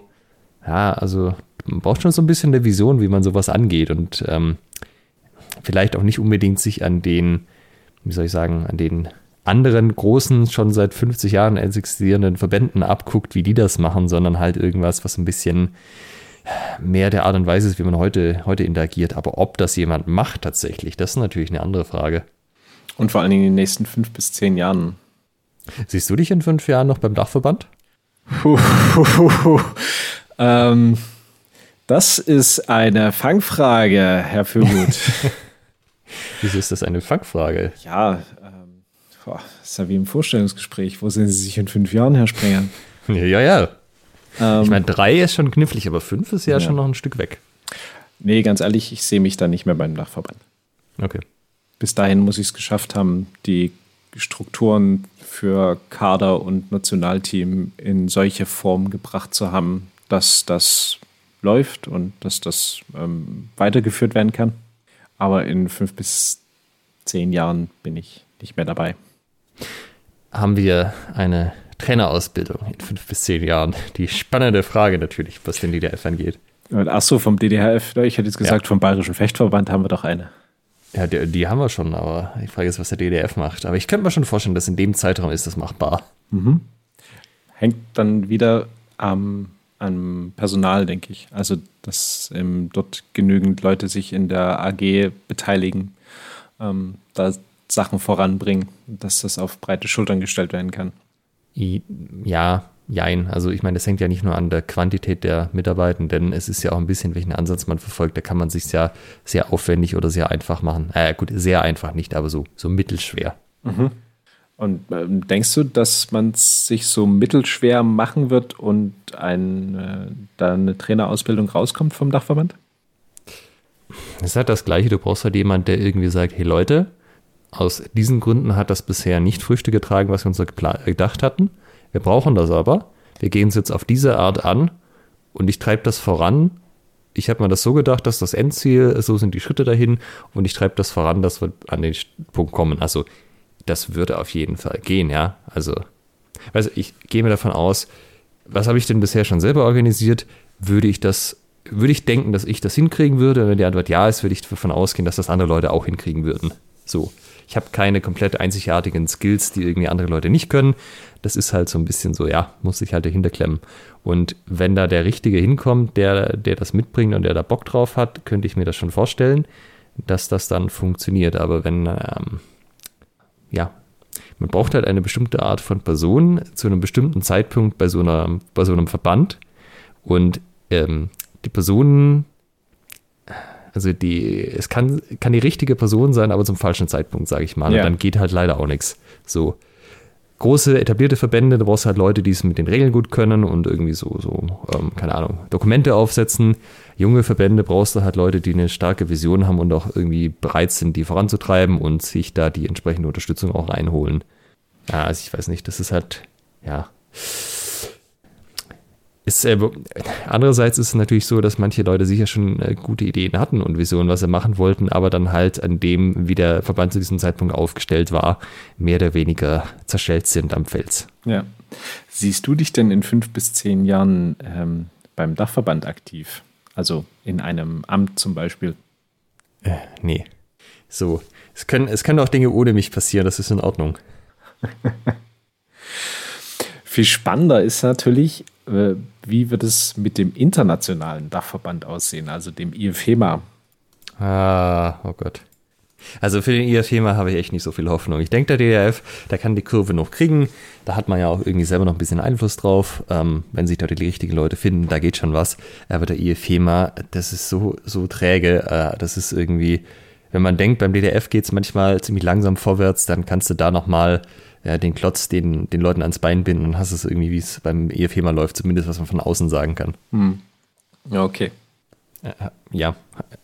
ja, also man braucht schon so ein bisschen eine Vision, wie man sowas angeht und ähm, vielleicht auch nicht unbedingt sich an den, wie soll ich sagen, an den anderen großen, schon seit 50 Jahren existierenden Verbänden abguckt, wie die das machen, sondern halt irgendwas, was ein bisschen mehr der Art und Weise ist, wie man heute, heute interagiert. Aber ob das jemand macht tatsächlich, das ist natürlich eine andere Frage. Und vor allen Dingen in den nächsten fünf bis zehn Jahren. Siehst du dich in fünf Jahren noch beim Dachverband? ähm, das ist eine Fangfrage, Herr Fürgut. Wieso ist das eine Fangfrage? Ja, ähm, boah, ist ja wie im Vorstellungsgespräch. Wo sehen Sie sich in fünf Jahren, Herr Sprenger? Ja, ja, ja. Ähm, ich meine, drei ist schon knifflig, aber fünf ist ja, ja, schon noch ein Stück weg. Nee, ganz ehrlich, ich sehe mich da nicht mehr beim Dachverband. Okay. Bis dahin muss ich es geschafft haben, die Strukturen für Kader und Nationalteam in solche Form gebracht zu haben, dass das läuft und dass das ähm, weitergeführt werden kann. Aber in fünf bis zehn Jahren bin ich nicht mehr dabei. Haben wir eine Trainerausbildung in fünf bis zehn Jahren? Die spannende Frage natürlich, was den DDF angeht. Achso, vom DDHF, ich hätte jetzt gesagt, ja. vom Bayerischen Fechtverband haben wir doch eine. Ja, die, die, haben wir schon, aber die Frage ist, was der DDF macht. Aber ich könnte mir schon vorstellen, dass in dem Zeitraum ist das machbar. Mhm. Hängt dann wieder am, am Personal, denke ich. Also, dass ähm, dort genügend Leute sich in der AG beteiligen, ähm, da Sachen voranbringen, dass das auf breite Schultern gestellt werden kann. Ja, jein. Also ich meine, das hängt ja nicht nur an der Quantität der Mitarbeitenden, es ist ja auch ein bisschen, welchen Ansatz man verfolgt. Da kann man sich ja sehr aufwendig oder sehr einfach machen. Äh, gut, sehr einfach nicht, aber so, so mittelschwer. Mhm. Und ähm, denkst du, dass man es sich so mittelschwer machen wird und ein, äh, da eine Trainerausbildung rauskommt vom Dachverband? Es ist halt das Gleiche. Du brauchst halt jemanden, der irgendwie sagt: Hey Leute, aus diesen Gründen hat das bisher nicht Früchte getragen, was wir uns gedacht hatten. Wir brauchen das aber. Wir gehen es jetzt auf diese Art an und ich treibe das voran. Ich habe mir das so gedacht, dass das Endziel, so sind die Schritte dahin und ich treibe das voran, dass wir an den Punkt kommen. Also das würde auf jeden Fall gehen, ja. Also, also ich gehe mir davon aus, was habe ich denn bisher schon selber organisiert? Würde ich das, würde ich denken, dass ich das hinkriegen würde? Und wenn die Antwort ja ist, würde ich davon ausgehen, dass das andere Leute auch hinkriegen würden. So. Ich habe keine komplett einzigartigen Skills, die irgendwie andere Leute nicht können. Das ist halt so ein bisschen so, ja, muss ich halt dahinter klemmen. Und wenn da der Richtige hinkommt, der, der das mitbringt und der da Bock drauf hat, könnte ich mir das schon vorstellen, dass das dann funktioniert. Aber wenn, ähm, ja, man braucht halt eine bestimmte Art von Person zu einem bestimmten Zeitpunkt bei so, einer, bei so einem Verband. Und ähm, die Personen also die, es kann, kann die richtige Person sein, aber zum falschen Zeitpunkt, sage ich mal. Ja. Und dann geht halt leider auch nichts. So. Große etablierte Verbände, da brauchst du halt Leute, die es mit den Regeln gut können und irgendwie so, so ähm, keine Ahnung, Dokumente aufsetzen. Junge Verbände brauchst du halt Leute, die eine starke Vision haben und auch irgendwie bereit sind, die voranzutreiben und sich da die entsprechende Unterstützung auch reinholen. Ja, also ich weiß nicht, das ist halt, ja. Ist, äh, andererseits ist es natürlich so, dass manche Leute sicher schon äh, gute Ideen hatten und Visionen, was sie machen wollten, aber dann halt an dem, wie der Verband zu diesem Zeitpunkt aufgestellt war, mehr oder weniger zerschellt sind am Fels. Ja. Siehst du dich denn in fünf bis zehn Jahren ähm, beim Dachverband aktiv? Also in einem Amt zum Beispiel? Äh, nee. So, es können, es können auch Dinge ohne mich passieren, das ist in Ordnung. Viel spannender ist natürlich, äh, wie wird es mit dem internationalen Dachverband aussehen, also dem IFEMA? Ah, oh Gott. Also für den IFEMA habe ich echt nicht so viel Hoffnung. Ich denke, der DRF, der kann die Kurve noch kriegen. Da hat man ja auch irgendwie selber noch ein bisschen Einfluss drauf. Ähm, wenn sich da die richtigen Leute finden, da geht schon was. Aber der IFEMA, das ist so, so träge. Äh, das ist irgendwie, wenn man denkt, beim DDF geht es manchmal ziemlich langsam vorwärts, dann kannst du da nochmal ja, den Klotz den, den Leuten ans Bein binden und hast es irgendwie, wie es beim EFEMA läuft, zumindest was man von außen sagen kann. Hm. Ja, okay. Ja,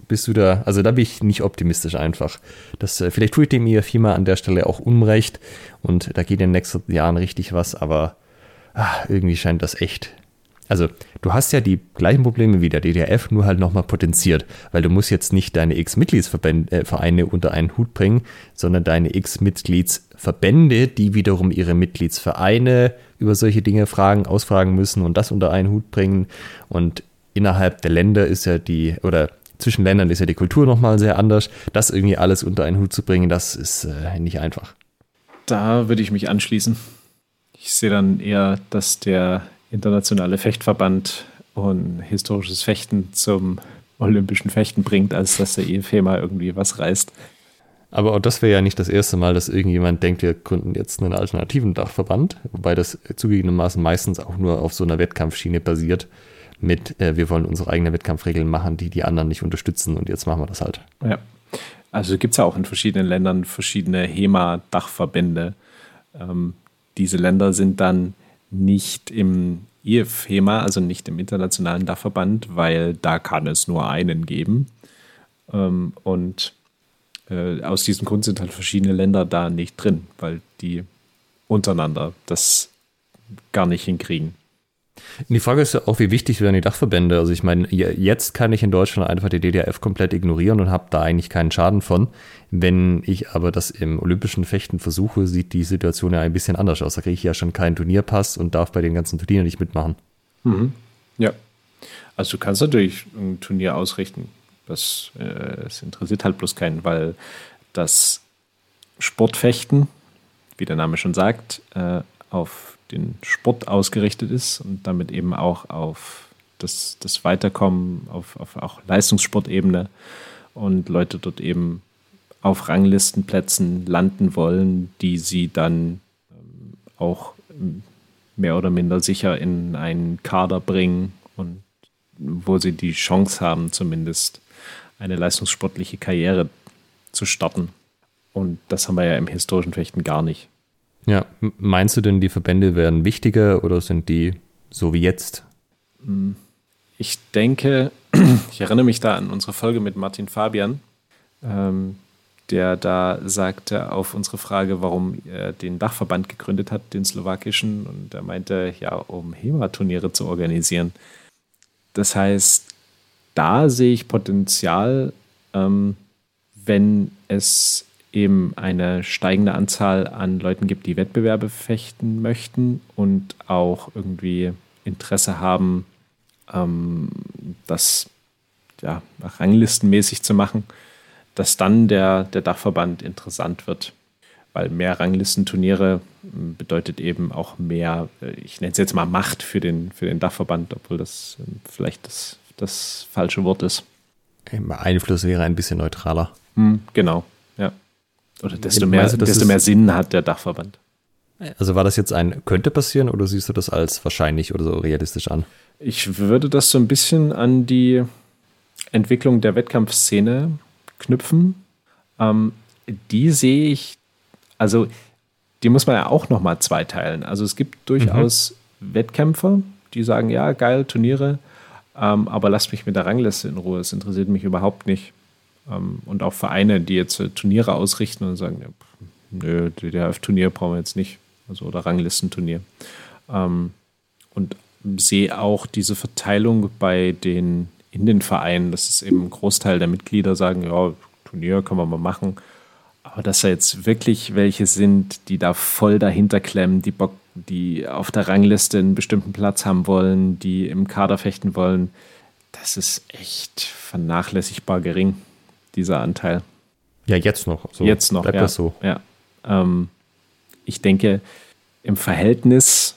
bist du da, also da bin ich nicht optimistisch einfach. Das, äh, vielleicht tue ich dem EFEMA an der Stelle auch Unrecht und da geht in den nächsten Jahren richtig was, aber ach, irgendwie scheint das echt also du hast ja die gleichen Probleme wie der DDRF, nur halt nochmal potenziert, weil du musst jetzt nicht deine X-Mitgliedsvereine äh, unter einen Hut bringen, sondern deine X-Mitgliedsverbände, die wiederum ihre Mitgliedsvereine über solche Dinge fragen, ausfragen müssen und das unter einen Hut bringen. Und innerhalb der Länder ist ja die, oder zwischen Ländern ist ja die Kultur nochmal sehr anders. Das irgendwie alles unter einen Hut zu bringen, das ist äh, nicht einfach. Da würde ich mich anschließen. Ich sehe dann eher, dass der internationale Fechtverband und historisches Fechten zum olympischen Fechten bringt, als dass der IFEMA irgendwie was reißt. Aber auch das wäre ja nicht das erste Mal, dass irgendjemand denkt, wir gründen jetzt einen alternativen Dachverband, wobei das zugegebenermaßen meistens auch nur auf so einer Wettkampfschiene basiert mit, äh, wir wollen unsere eigenen Wettkampfregeln machen, die die anderen nicht unterstützen und jetzt machen wir das halt. Ja, also gibt es ja auch in verschiedenen Ländern verschiedene HEMA-Dachverbände. Ähm, diese Länder sind dann nicht im IFHEMA, also nicht im Internationalen Dachverband, weil da kann es nur einen geben. Ähm, und äh, aus diesem Grund sind halt verschiedene Länder da nicht drin, weil die untereinander das gar nicht hinkriegen. Die Frage ist ja auch, wie wichtig werden die Dachverbände? Also ich meine, jetzt kann ich in Deutschland einfach die DDRF komplett ignorieren und habe da eigentlich keinen Schaden von. Wenn ich aber das im olympischen Fechten versuche, sieht die Situation ja ein bisschen anders aus. Da kriege ich ja schon keinen Turnierpass und darf bei den ganzen Turnieren nicht mitmachen. Mhm. Ja. Also du kannst natürlich ein Turnier ausrichten. Das, äh, das interessiert halt bloß keinen, weil das Sportfechten, wie der Name schon sagt, äh, auf den Sport ausgerichtet ist und damit eben auch auf das, das Weiterkommen auf, auf auch Leistungssportebene und Leute dort eben auf Ranglistenplätzen landen wollen, die sie dann ähm, auch mehr oder minder sicher in einen Kader bringen und wo sie die Chance haben, zumindest eine leistungssportliche Karriere zu starten. Und das haben wir ja im historischen Fechten gar nicht. Ja, meinst du denn, die Verbände werden wichtiger oder sind die so wie jetzt? Hm, ich denke, ich erinnere mich da an unsere Folge mit Martin Fabian, ähm, der da sagte auf unsere Frage, warum er den Dachverband gegründet hat, den slowakischen, und er meinte, ja, um HEMA-Turniere zu organisieren. Das heißt, da sehe ich Potenzial, ähm, wenn es eben eine steigende Anzahl an Leuten gibt, die Wettbewerbe fechten möchten und auch irgendwie Interesse haben, ähm, das ja, ranglistenmäßig zu machen, dass dann der, der Dachverband interessant wird. Weil mehr Ranglistenturniere ähm, bedeutet eben auch mehr, äh, ich nenne es jetzt mal Macht für den, für den Dachverband, obwohl das ähm, vielleicht das, das falsche Wort ist. Einfluss wäre ein bisschen neutraler. Hm, genau, ja. Oder desto mehr, du, desto mehr Sinn hat der Dachverband. Also war das jetzt ein könnte passieren oder siehst du das als wahrscheinlich oder so realistisch an? Ich würde das so ein bisschen an die Entwicklung der Wettkampfszene knüpfen. Ähm, die sehe ich, also die muss man ja auch nochmal zweiteilen. Also es gibt durchaus mhm. Wettkämpfer, die sagen, ja, geil, Turniere, ähm, aber lasst mich mit der Rangliste in Ruhe, es interessiert mich überhaupt nicht. Ähm, und auch Vereine, die jetzt äh, Turniere ausrichten und sagen, nö, DDRF-Turnier brauchen wir jetzt nicht, also oder Ranglistenturnier. Ähm, und sehe auch diese Verteilung bei den in den Vereinen, dass es eben ein Großteil der Mitglieder sagen, ja, Turnier können wir mal machen. Aber dass da jetzt wirklich welche sind, die da voll dahinter klemmen, die Bock, die auf der Rangliste einen bestimmten Platz haben wollen, die im Kader fechten wollen, das ist echt vernachlässigbar gering, dieser Anteil. Ja, jetzt noch. So jetzt noch, bleibt ja. das so. Ja. Ähm, ich denke, im Verhältnis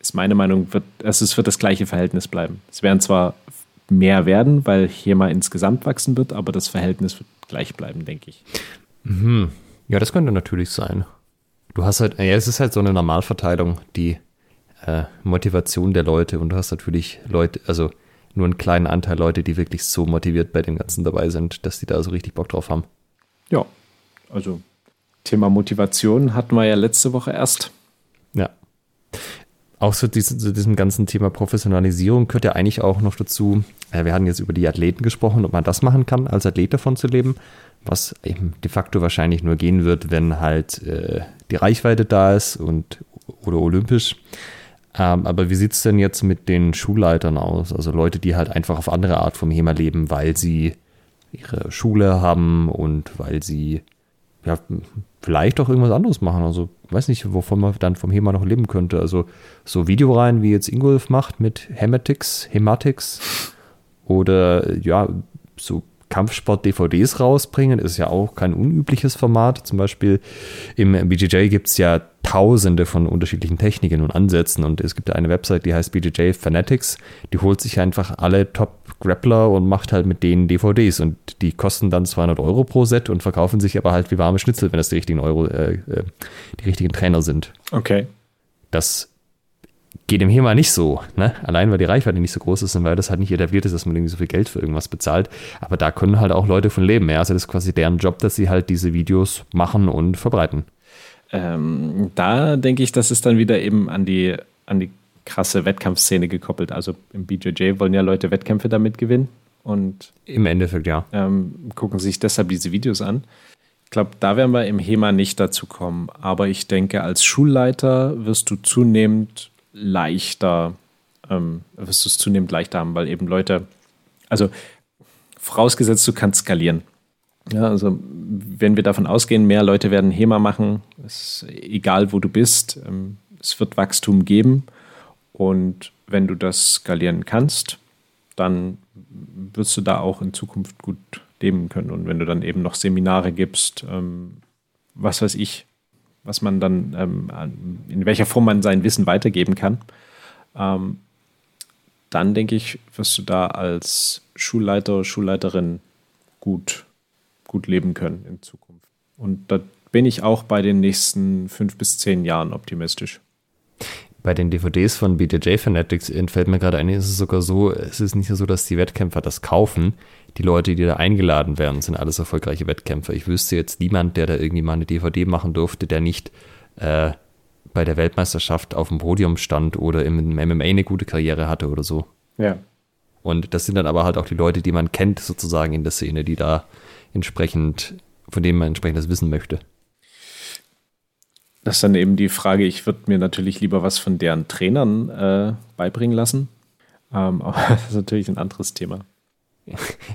ist meine Meinung, wird, also es wird das gleiche Verhältnis bleiben. Es werden zwar mehr werden, weil hier mal insgesamt wachsen wird, aber das Verhältnis wird gleich bleiben, denke ich. Mhm. Ja, das könnte natürlich sein. Du hast halt, ja, es ist halt so eine Normalverteilung, die äh, Motivation der Leute und du hast natürlich Leute, also nur einen kleinen Anteil Leute, die wirklich so motiviert bei dem Ganzen dabei sind, dass die da so richtig Bock drauf haben. Ja, also Thema Motivation hatten wir ja letzte Woche erst. Ja auch so diesem, zu diesem ganzen Thema Professionalisierung gehört ja eigentlich auch noch dazu, äh, wir hatten jetzt über die Athleten gesprochen, ob man das machen kann, als Athlet davon zu leben, was eben de facto wahrscheinlich nur gehen wird, wenn halt äh, die Reichweite da ist und oder olympisch. Ähm, aber wie sieht es denn jetzt mit den Schulleitern aus? Also Leute, die halt einfach auf andere Art vom HEMA leben, weil sie ihre Schule haben und weil sie ja, vielleicht auch irgendwas anderes machen. Also, weiß nicht, wovon man dann vom HEMA noch leben könnte. Also, so Videoreihen, wie jetzt Ingolf macht mit Hematics, Hematics oder ja, so Kampfsport-DVDs rausbringen, ist ja auch kein unübliches Format. Zum Beispiel im BJJ gibt es ja tausende von unterschiedlichen Techniken und Ansätzen und es gibt eine Website, die heißt BJJ Fanatics, die holt sich einfach alle Top-Grappler und macht halt mit denen DVDs und die kosten dann 200 Euro pro Set und verkaufen sich aber halt wie warme Schnitzel, wenn das die richtigen Euro, äh, äh die richtigen Trainer sind. Okay. Das geht im HEMA nicht so. Ne? Allein weil die Reichweite nicht so groß ist und weil das halt nicht etabliert ist, dass man irgendwie so viel Geld für irgendwas bezahlt. Aber da können halt auch Leute von leben. Ja? Also das ist quasi deren Job, dass sie halt diese Videos machen und verbreiten. Ähm, da denke ich, das ist dann wieder eben an die, an die krasse Wettkampfszene gekoppelt. Also im BJJ wollen ja Leute Wettkämpfe damit gewinnen. Und im Endeffekt, ja. Ähm, gucken sich deshalb diese Videos an. Ich glaube, da werden wir im HEMA nicht dazu kommen. Aber ich denke, als Schulleiter wirst du zunehmend leichter, ähm, wirst du es zunehmend leichter haben, weil eben Leute, also vorausgesetzt, du kannst skalieren. Ja, also wenn wir davon ausgehen, mehr Leute werden HEMA machen, ist egal wo du bist, ähm, es wird Wachstum geben und wenn du das skalieren kannst, dann wirst du da auch in Zukunft gut leben können. Und wenn du dann eben noch Seminare gibst, ähm, was weiß ich, was man dann, ähm, in welcher Form man sein Wissen weitergeben kann, ähm, dann denke ich, wirst du da als Schulleiter, Schulleiterin gut, gut leben können in Zukunft. Und da bin ich auch bei den nächsten fünf bis zehn Jahren optimistisch. Bei den DVDs von BJJ Fanatics fällt mir gerade ein, ist es sogar so, es ist nicht so, dass die Wettkämpfer das kaufen, die Leute, die da eingeladen werden, sind alles erfolgreiche Wettkämpfer. Ich wüsste jetzt niemand, der da irgendwie mal eine DVD machen durfte, der nicht äh, bei der Weltmeisterschaft auf dem Podium stand oder im MMA eine gute Karriere hatte oder so. Ja. Und das sind dann aber halt auch die Leute, die man kennt, sozusagen in der Szene, die da entsprechend, von denen man entsprechend das wissen möchte. Das ist dann eben die Frage, ich würde mir natürlich lieber was von deren Trainern äh, beibringen lassen. Ähm, aber das ist natürlich ein anderes Thema.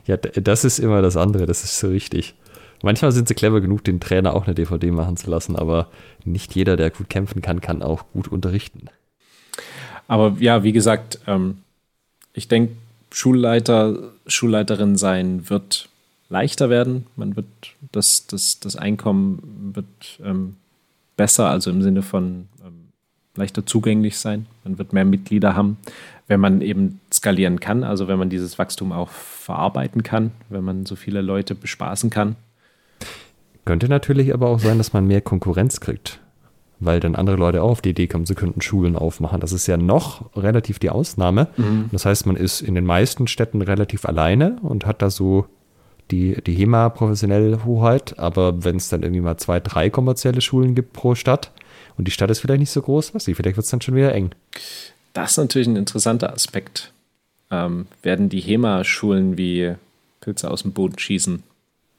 Ja, das ist immer das andere, das ist so richtig. Manchmal sind sie clever genug, den Trainer auch eine DVD machen zu lassen, aber nicht jeder, der gut kämpfen kann, kann auch gut unterrichten. Aber ja, wie gesagt, ähm, ich denke, Schulleiter, Schulleiterin sein wird leichter werden. Man wird das, das, das Einkommen wird ähm, besser, also im Sinne von ähm, leichter zugänglich sein. Man wird mehr Mitglieder haben wenn man eben skalieren kann, also wenn man dieses Wachstum auch verarbeiten kann, wenn man so viele Leute bespaßen kann. Könnte natürlich aber auch sein, dass man mehr Konkurrenz kriegt, weil dann andere Leute auch auf die Idee kommen, sie könnten Schulen aufmachen. Das ist ja noch relativ die Ausnahme. Mhm. Das heißt, man ist in den meisten Städten relativ alleine und hat da so die, die HEMA professionelle Hoheit, aber wenn es dann irgendwie mal zwei, drei kommerzielle Schulen gibt pro Stadt und die Stadt ist vielleicht nicht so groß, was sie, vielleicht wird es dann schon wieder eng. Das ist natürlich ein interessanter Aspekt. Ähm, werden die HEMA-Schulen wie Pilze aus dem Boden schießen?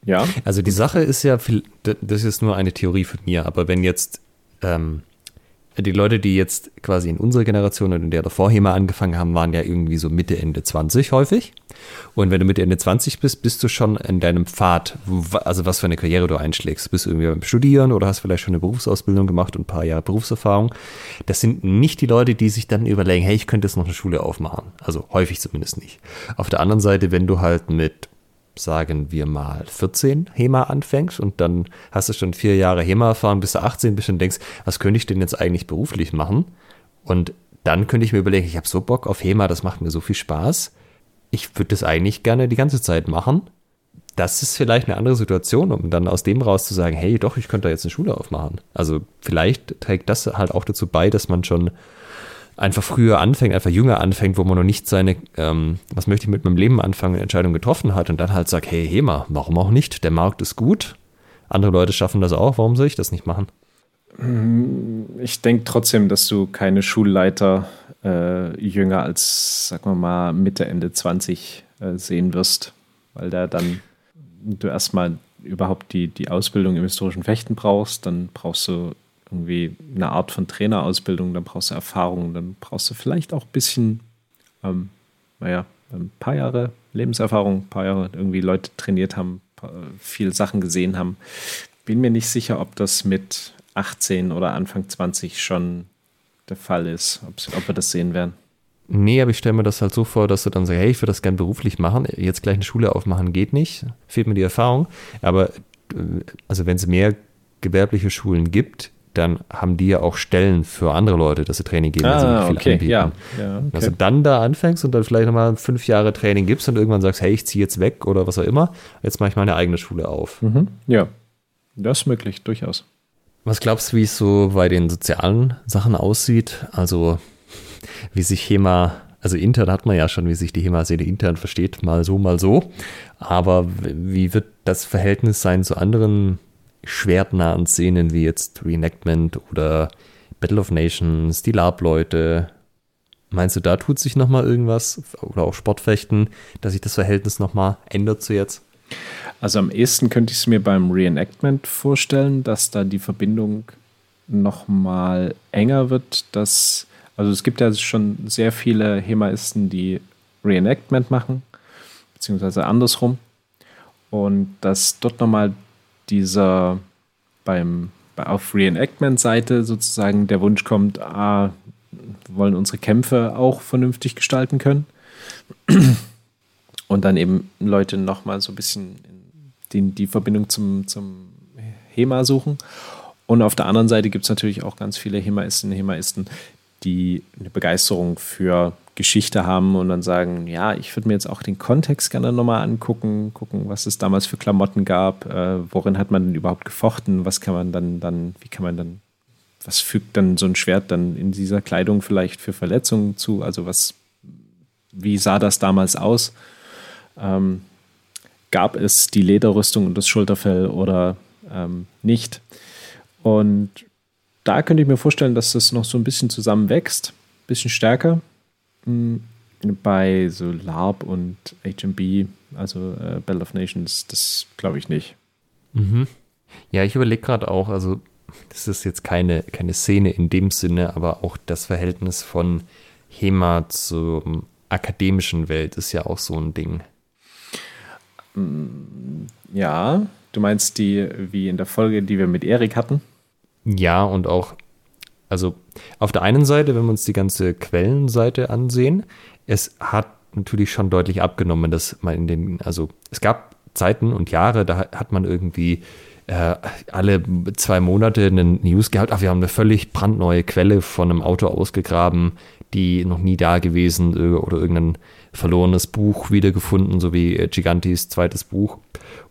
Ja. Also die Sache ist ja, das ist nur eine Theorie von mir, aber wenn jetzt ähm, die Leute, die jetzt quasi in unserer Generation und in der davor HEMA angefangen haben, waren ja irgendwie so Mitte, Ende 20 häufig. Und wenn du Mitte, Ende 20 bist, bist du schon in deinem Pfad, also was für eine Karriere du einschlägst. Bist du irgendwie beim Studieren oder hast vielleicht schon eine Berufsausbildung gemacht und ein paar Jahre Berufserfahrung. Das sind nicht die Leute, die sich dann überlegen, hey, ich könnte jetzt noch eine Schule aufmachen. Also häufig zumindest nicht. Auf der anderen Seite, wenn du halt mit sagen wir mal, 14 HEMA anfängst und dann hast du schon vier Jahre HEMA erfahren, bis du 18 bist und denkst, was könnte ich denn jetzt eigentlich beruflich machen? Und dann könnte ich mir überlegen, ich habe so Bock auf HEMA, das macht mir so viel Spaß. Ich würde das eigentlich gerne die ganze Zeit machen. Das ist vielleicht eine andere Situation, um dann aus dem raus zu sagen, hey, doch, ich könnte da jetzt eine Schule aufmachen. Also vielleicht trägt das halt auch dazu bei, dass man schon einfach früher anfängt, einfach jünger anfängt, wo man noch nicht seine, ähm, was möchte ich mit meinem Leben anfangen, Entscheidung getroffen hat und dann halt sagt, hey, Hema, warum auch nicht? Der Markt ist gut. Andere Leute schaffen das auch, warum soll ich das nicht machen? Ich denke trotzdem, dass du keine Schulleiter äh, jünger als, sagen wir mal, Mitte, Ende 20 äh, sehen wirst, weil da dann du erstmal überhaupt die, die Ausbildung im historischen Fechten brauchst, dann brauchst du irgendwie eine Art von Trainerausbildung, dann brauchst du Erfahrung, dann brauchst du vielleicht auch ein bisschen, ähm, naja, ein paar Jahre Lebenserfahrung, ein paar Jahre irgendwie Leute trainiert haben, viel Sachen gesehen haben. Bin mir nicht sicher, ob das mit 18 oder Anfang 20 schon der Fall ist, ob wir das sehen werden. Nee, aber ich stelle mir das halt so vor, dass du dann sagst, hey, ich würde das gerne beruflich machen, jetzt gleich eine Schule aufmachen geht nicht, fehlt mir die Erfahrung. Aber äh, also wenn es mehr gewerbliche Schulen gibt, dann haben die ja auch Stellen für andere Leute, dass sie Training geben, ah, sie viel okay, anbieten. Ja, ja, okay. Also dann da anfängst und dann vielleicht nochmal fünf Jahre Training gibst und irgendwann sagst, hey, ich ziehe jetzt weg oder was auch immer, jetzt mache ich meine eigene Schule auf. Mhm. Ja, das ist möglich, durchaus. Was glaubst du, wie es so bei den sozialen Sachen aussieht? Also wie sich HEMA, also intern hat man ja schon, wie sich die HEMA-Szene intern versteht, mal so, mal so. Aber wie wird das Verhältnis sein zu anderen schwertnahen Szenen wie jetzt Reenactment oder Battle of Nations, die Lab-Leute. Meinst du, da tut sich nochmal irgendwas? Oder auch Sportfechten, dass sich das Verhältnis nochmal ändert zu jetzt? Also am ehesten könnte ich es mir beim Reenactment vorstellen, dass da die Verbindung nochmal enger wird. Dass, also es gibt ja schon sehr viele Hemaisten, die Reenactment machen, beziehungsweise andersrum. Und dass dort nochmal dieser beim auf Reenactment-Seite sozusagen der Wunsch kommt, ah, wollen unsere Kämpfe auch vernünftig gestalten können. Und dann eben Leute nochmal so ein bisschen die, die Verbindung zum, zum HEMA suchen. Und auf der anderen Seite gibt es natürlich auch ganz viele HEMAisten, HEMAisten, die eine Begeisterung für Geschichte haben und dann sagen, ja, ich würde mir jetzt auch den Kontext gerne nochmal angucken, gucken, was es damals für Klamotten gab, äh, worin hat man denn überhaupt gefochten, was kann man dann, dann, wie kann man dann, was fügt dann so ein Schwert dann in dieser Kleidung vielleicht für Verletzungen zu, also was, wie sah das damals aus? Ähm, gab es die Lederrüstung und das Schulterfell oder ähm, nicht? Und da könnte ich mir vorstellen, dass das noch so ein bisschen zusammenwächst, ein bisschen stärker bei so LARP und HMB, also äh, Battle of Nations, das glaube ich nicht. Mhm. Ja, ich überlege gerade auch, also das ist jetzt keine, keine Szene in dem Sinne, aber auch das Verhältnis von HEMA zur akademischen Welt ist ja auch so ein Ding. Ja, du meinst die, wie in der Folge, die wir mit Erik hatten? Ja, und auch also auf der einen Seite, wenn wir uns die ganze Quellenseite ansehen, es hat natürlich schon deutlich abgenommen, dass man in den, also es gab Zeiten und Jahre, da hat man irgendwie äh, alle zwei Monate einen News gehabt, ach, wir haben eine völlig brandneue Quelle von einem Auto ausgegraben, die noch nie da gewesen äh, oder irgendein verlorenes Buch wiedergefunden, so wie äh, Gigantis zweites Buch.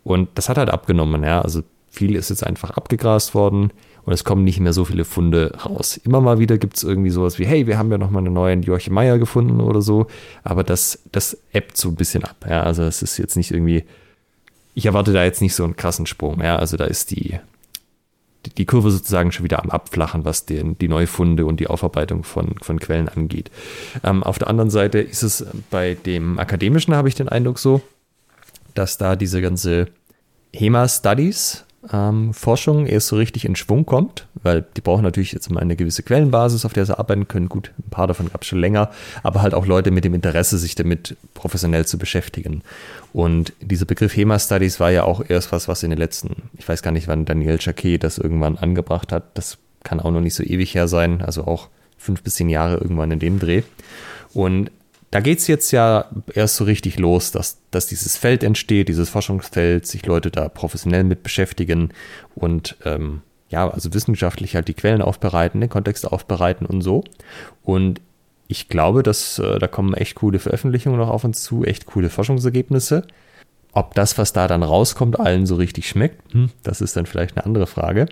Und das hat halt abgenommen, ja. Also viel ist jetzt einfach abgegrast worden und es kommen nicht mehr so viele Funde raus. Immer mal wieder gibt es irgendwie sowas wie, hey, wir haben ja noch mal einen neuen Joachim Meyer gefunden oder so, aber das, das ebbt so ein bisschen ab. Ja, also es ist jetzt nicht irgendwie, ich erwarte da jetzt nicht so einen krassen Sprung. Ja, also da ist die, die Kurve sozusagen schon wieder am Abflachen, was den, die Neufunde und die Aufarbeitung von, von Quellen angeht. Ähm, auf der anderen Seite ist es bei dem Akademischen, habe ich den Eindruck so, dass da diese ganze HEMA-Studies ähm, Forschung erst so richtig in Schwung kommt, weil die brauchen natürlich jetzt mal eine gewisse Quellenbasis, auf der sie arbeiten können. Gut, ein paar davon gab es schon länger, aber halt auch Leute mit dem Interesse, sich damit professionell zu beschäftigen. Und dieser Begriff HEMA Studies war ja auch erst was, was in den letzten, ich weiß gar nicht, wann Daniel Jacquet das irgendwann angebracht hat. Das kann auch noch nicht so ewig her sein, also auch fünf bis zehn Jahre irgendwann in dem Dreh. Und da geht es jetzt ja erst so richtig los, dass, dass dieses Feld entsteht, dieses Forschungsfeld, sich Leute da professionell mit beschäftigen und ähm, ja, also wissenschaftlich halt die Quellen aufbereiten, den Kontext aufbereiten und so. Und ich glaube, dass äh, da kommen echt coole Veröffentlichungen noch auf uns zu, echt coole Forschungsergebnisse. Ob das, was da dann rauskommt, allen so richtig schmeckt, hm, das ist dann vielleicht eine andere Frage.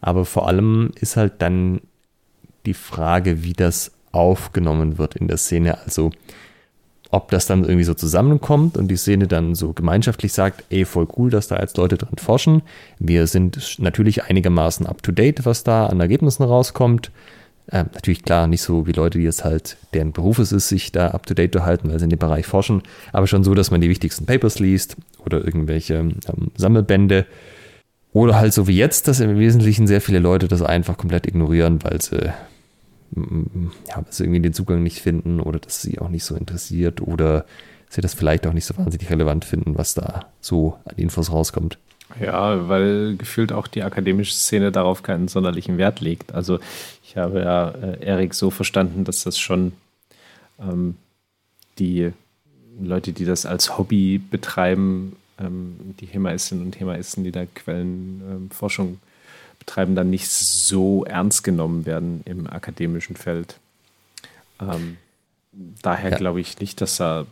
Aber vor allem ist halt dann die Frage, wie das aufgenommen wird in der Szene. Also ob das dann irgendwie so zusammenkommt und die Szene dann so gemeinschaftlich sagt, ey, voll cool, dass da jetzt Leute dran forschen. Wir sind natürlich einigermaßen up-to-date, was da an Ergebnissen rauskommt. Ähm, natürlich klar, nicht so wie Leute, die jetzt halt, deren Beruf es ist, sich da up-to-date zu halten, weil sie in dem Bereich forschen, aber schon so, dass man die wichtigsten Papers liest oder irgendwelche ähm, Sammelbände. Oder halt so wie jetzt, dass im Wesentlichen sehr viele Leute das einfach komplett ignorieren, weil sie ja, sie irgendwie den Zugang nicht finden oder dass sie auch nicht so interessiert oder sie das vielleicht auch nicht so wahnsinnig relevant finden, was da so an Infos rauskommt. Ja, weil gefühlt auch die akademische Szene darauf keinen sonderlichen Wert legt. Also ich habe ja äh, Erik so verstanden, dass das schon ähm, die Leute, die das als Hobby betreiben, ähm, die Hemaisten und Hemaisten, die da Quellenforschung ähm, betreiben, dann nicht so ernst genommen werden im akademischen Feld. Ähm, daher ja. glaube ich nicht, dass da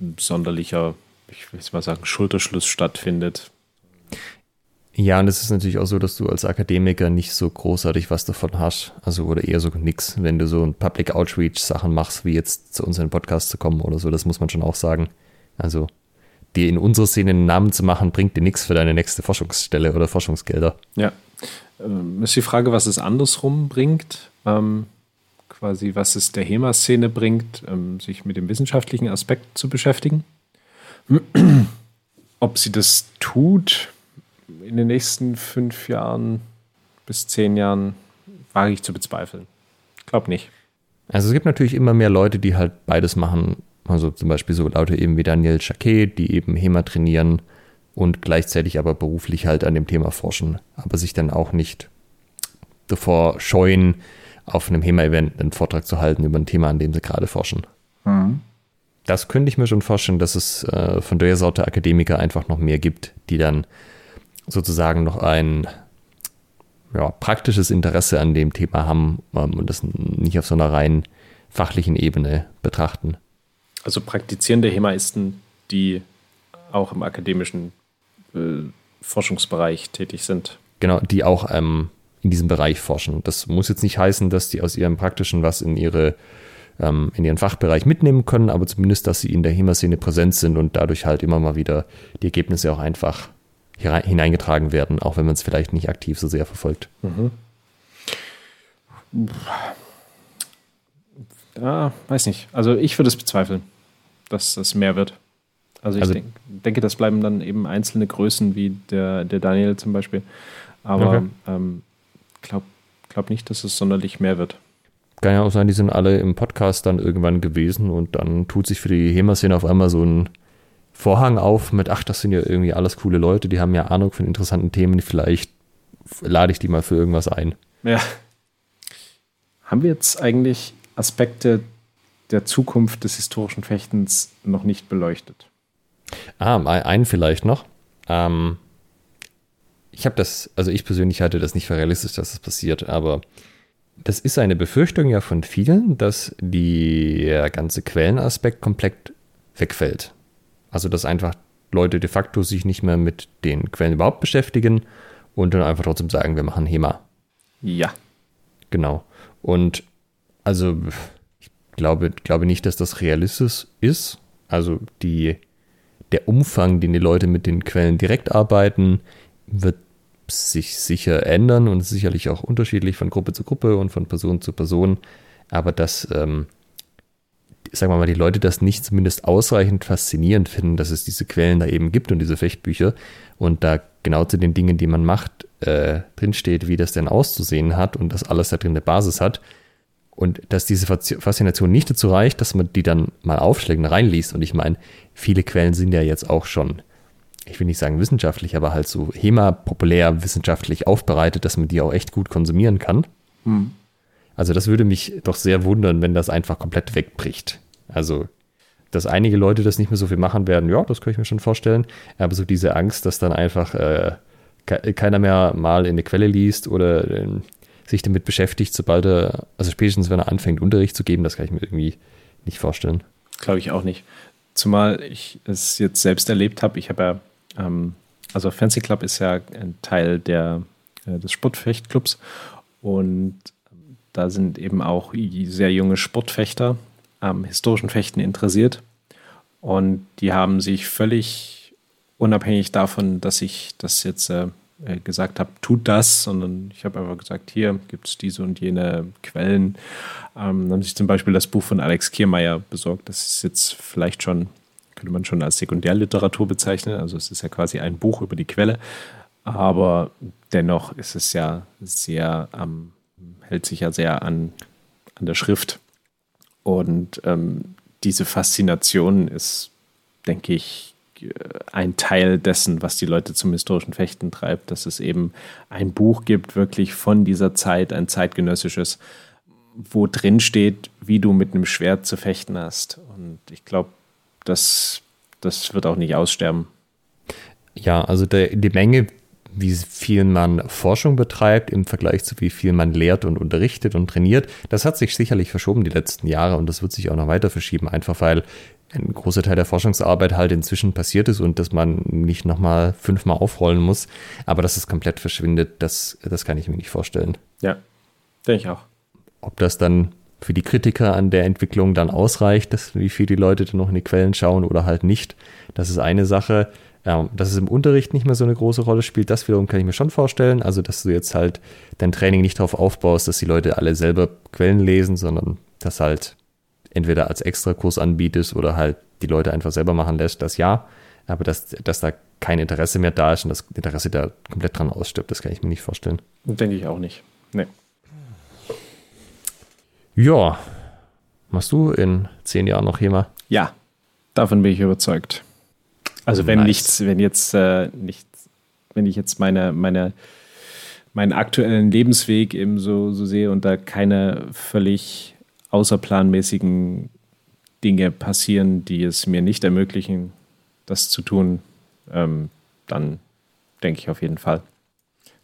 ein sonderlicher, ich will jetzt mal sagen, Schulterschluss stattfindet. Ja, und es ist natürlich auch so, dass du als Akademiker nicht so großartig was davon hast. Also, oder eher so nix, wenn du so ein Public Outreach Sachen machst, wie jetzt zu uns in den Podcast zu kommen oder so, das muss man schon auch sagen. Also, dir in unserer Szene einen Namen zu machen, bringt dir nichts für deine nächste Forschungsstelle oder Forschungsgelder. Ja, ähm, ist die Frage, was es andersrum bringt. Ähm, quasi, was es der HEMA-Szene bringt, ähm, sich mit dem wissenschaftlichen Aspekt zu beschäftigen. Ob sie das tut in den nächsten fünf Jahren bis zehn Jahren, wage ich zu bezweifeln. Ich glaube nicht. Also es gibt natürlich immer mehr Leute, die halt beides machen. Also zum Beispiel so Leute eben wie Daniel Jacquet, die eben HEMA trainieren und gleichzeitig aber beruflich halt an dem Thema forschen, aber sich dann auch nicht davor scheuen, auf einem HEMA-Event einen Vortrag zu halten über ein Thema, an dem sie gerade forschen. Mhm. Das könnte ich mir schon vorstellen, dass es äh, von der Sorte Akademiker einfach noch mehr gibt, die dann sozusagen noch ein ja, praktisches Interesse an dem Thema haben ähm, und das nicht auf so einer rein fachlichen Ebene betrachten. Also praktizierende HEMAisten, die auch im akademischen Forschungsbereich tätig sind. Genau, die auch ähm, in diesem Bereich forschen. Das muss jetzt nicht heißen, dass die aus ihrem Praktischen was in ihre ähm, in ihren Fachbereich mitnehmen können, aber zumindest, dass sie in der HEMA-Szene präsent sind und dadurch halt immer mal wieder die Ergebnisse auch einfach hineingetragen werden, auch wenn man es vielleicht nicht aktiv so sehr verfolgt. Mhm. Ja, weiß nicht. Also ich würde es bezweifeln, dass das mehr wird. Also ich also, denk, denke, das bleiben dann eben einzelne Größen wie der, der Daniel zum Beispiel. Aber okay. ähm, glaub, glaub nicht, dass es sonderlich mehr wird. Kann ja auch sein, die sind alle im Podcast dann irgendwann gewesen und dann tut sich für die HEMA-Szene auf einmal so ein Vorhang auf mit, ach, das sind ja irgendwie alles coole Leute, die haben ja Ahnung von interessanten Themen, vielleicht lade ich die mal für irgendwas ein. Ja. Haben wir jetzt eigentlich Aspekte der Zukunft des historischen Fechtens noch nicht beleuchtet? Ah, einen vielleicht noch. Ähm, ich habe das, also ich persönlich halte das nicht für realistisch, dass das passiert, aber das ist eine Befürchtung ja von vielen, dass der ganze Quellenaspekt komplett wegfällt. Also dass einfach Leute de facto sich nicht mehr mit den Quellen überhaupt beschäftigen und dann einfach trotzdem sagen, wir machen HEMA. Ja. Genau. Und also ich glaube, glaube nicht, dass das realistisch ist. Also die der Umfang, den die Leute mit den Quellen direkt arbeiten, wird sich sicher ändern und sicherlich auch unterschiedlich von Gruppe zu Gruppe und von Person zu Person. Aber dass, ähm, sagen wir mal, die Leute das nicht zumindest ausreichend faszinierend finden, dass es diese Quellen da eben gibt und diese Fechtbücher und da genau zu den Dingen, die man macht, äh, drinsteht, wie das denn auszusehen hat und dass alles da drin eine Basis hat. Und dass diese Faszination nicht dazu reicht, dass man die dann mal aufschlägt und reinliest. Und ich meine, viele Quellen sind ja jetzt auch schon ich will nicht sagen wissenschaftlich, aber halt so HEMA populär wissenschaftlich aufbereitet, dass man die auch echt gut konsumieren kann. Hm. Also das würde mich doch sehr wundern, wenn das einfach komplett wegbricht. Also, dass einige Leute das nicht mehr so viel machen werden, ja, das kann ich mir schon vorstellen. Aber so diese Angst, dass dann einfach äh, keiner mehr mal in eine Quelle liest oder äh, sich damit beschäftigt, sobald er, also spätestens wenn er anfängt, Unterricht zu geben, das kann ich mir irgendwie nicht vorstellen. Glaube ich auch nicht. Zumal ich es jetzt selbst erlebt habe. Ich habe ja ähm, also Fancy Club ist ja ein Teil der, äh, des Sportfechtclubs und da sind eben auch sehr junge Sportfechter am historischen Fechten interessiert und die haben sich völlig unabhängig davon, dass ich das jetzt äh, äh gesagt habe, tut das, sondern ich habe einfach gesagt, hier gibt es diese und jene Quellen. Ähm, haben sich zum Beispiel das Buch von Alex Kiermeier besorgt. Das ist jetzt vielleicht schon könnte man schon als Sekundärliteratur bezeichnen. Also es ist ja quasi ein Buch über die Quelle, aber dennoch ist es ja sehr, ähm, hält sich ja sehr an, an der Schrift. Und ähm, diese Faszination ist, denke ich, ein Teil dessen, was die Leute zum historischen Fechten treibt, dass es eben ein Buch gibt, wirklich von dieser Zeit, ein zeitgenössisches, wo drin steht, wie du mit einem Schwert zu fechten hast. Und ich glaube, das, das wird auch nicht aussterben. Ja, also der, die Menge, wie viel man Forschung betreibt im Vergleich zu wie viel man lehrt und unterrichtet und trainiert, das hat sich sicherlich verschoben die letzten Jahre und das wird sich auch noch weiter verschieben, einfach weil ein großer Teil der Forschungsarbeit halt inzwischen passiert ist und dass man nicht nochmal fünfmal aufrollen muss. Aber dass es komplett verschwindet, das, das kann ich mir nicht vorstellen. Ja, denke ich auch. Ob das dann für die Kritiker an der Entwicklung dann ausreicht, dass, wie viel die Leute dann noch in die Quellen schauen oder halt nicht. Das ist eine Sache. Ähm, dass es im Unterricht nicht mehr so eine große Rolle spielt, das wiederum kann ich mir schon vorstellen. Also, dass du jetzt halt dein Training nicht darauf aufbaust, dass die Leute alle selber Quellen lesen, sondern das halt entweder als Extrakurs anbietest oder halt die Leute einfach selber machen lässt, das ja. Aber dass, dass da kein Interesse mehr da ist und das Interesse da komplett dran ausstirbt, das kann ich mir nicht vorstellen. Denke ich auch nicht. Nee. Ja. Machst du in zehn Jahren noch HEMA? Ja, davon bin ich überzeugt. Also wenn nice. nichts, wenn jetzt äh, nichts, wenn ich jetzt meine, meine, meinen aktuellen Lebensweg eben so, so sehe und da keine völlig außerplanmäßigen Dinge passieren, die es mir nicht ermöglichen, das zu tun, ähm, dann denke ich auf jeden Fall.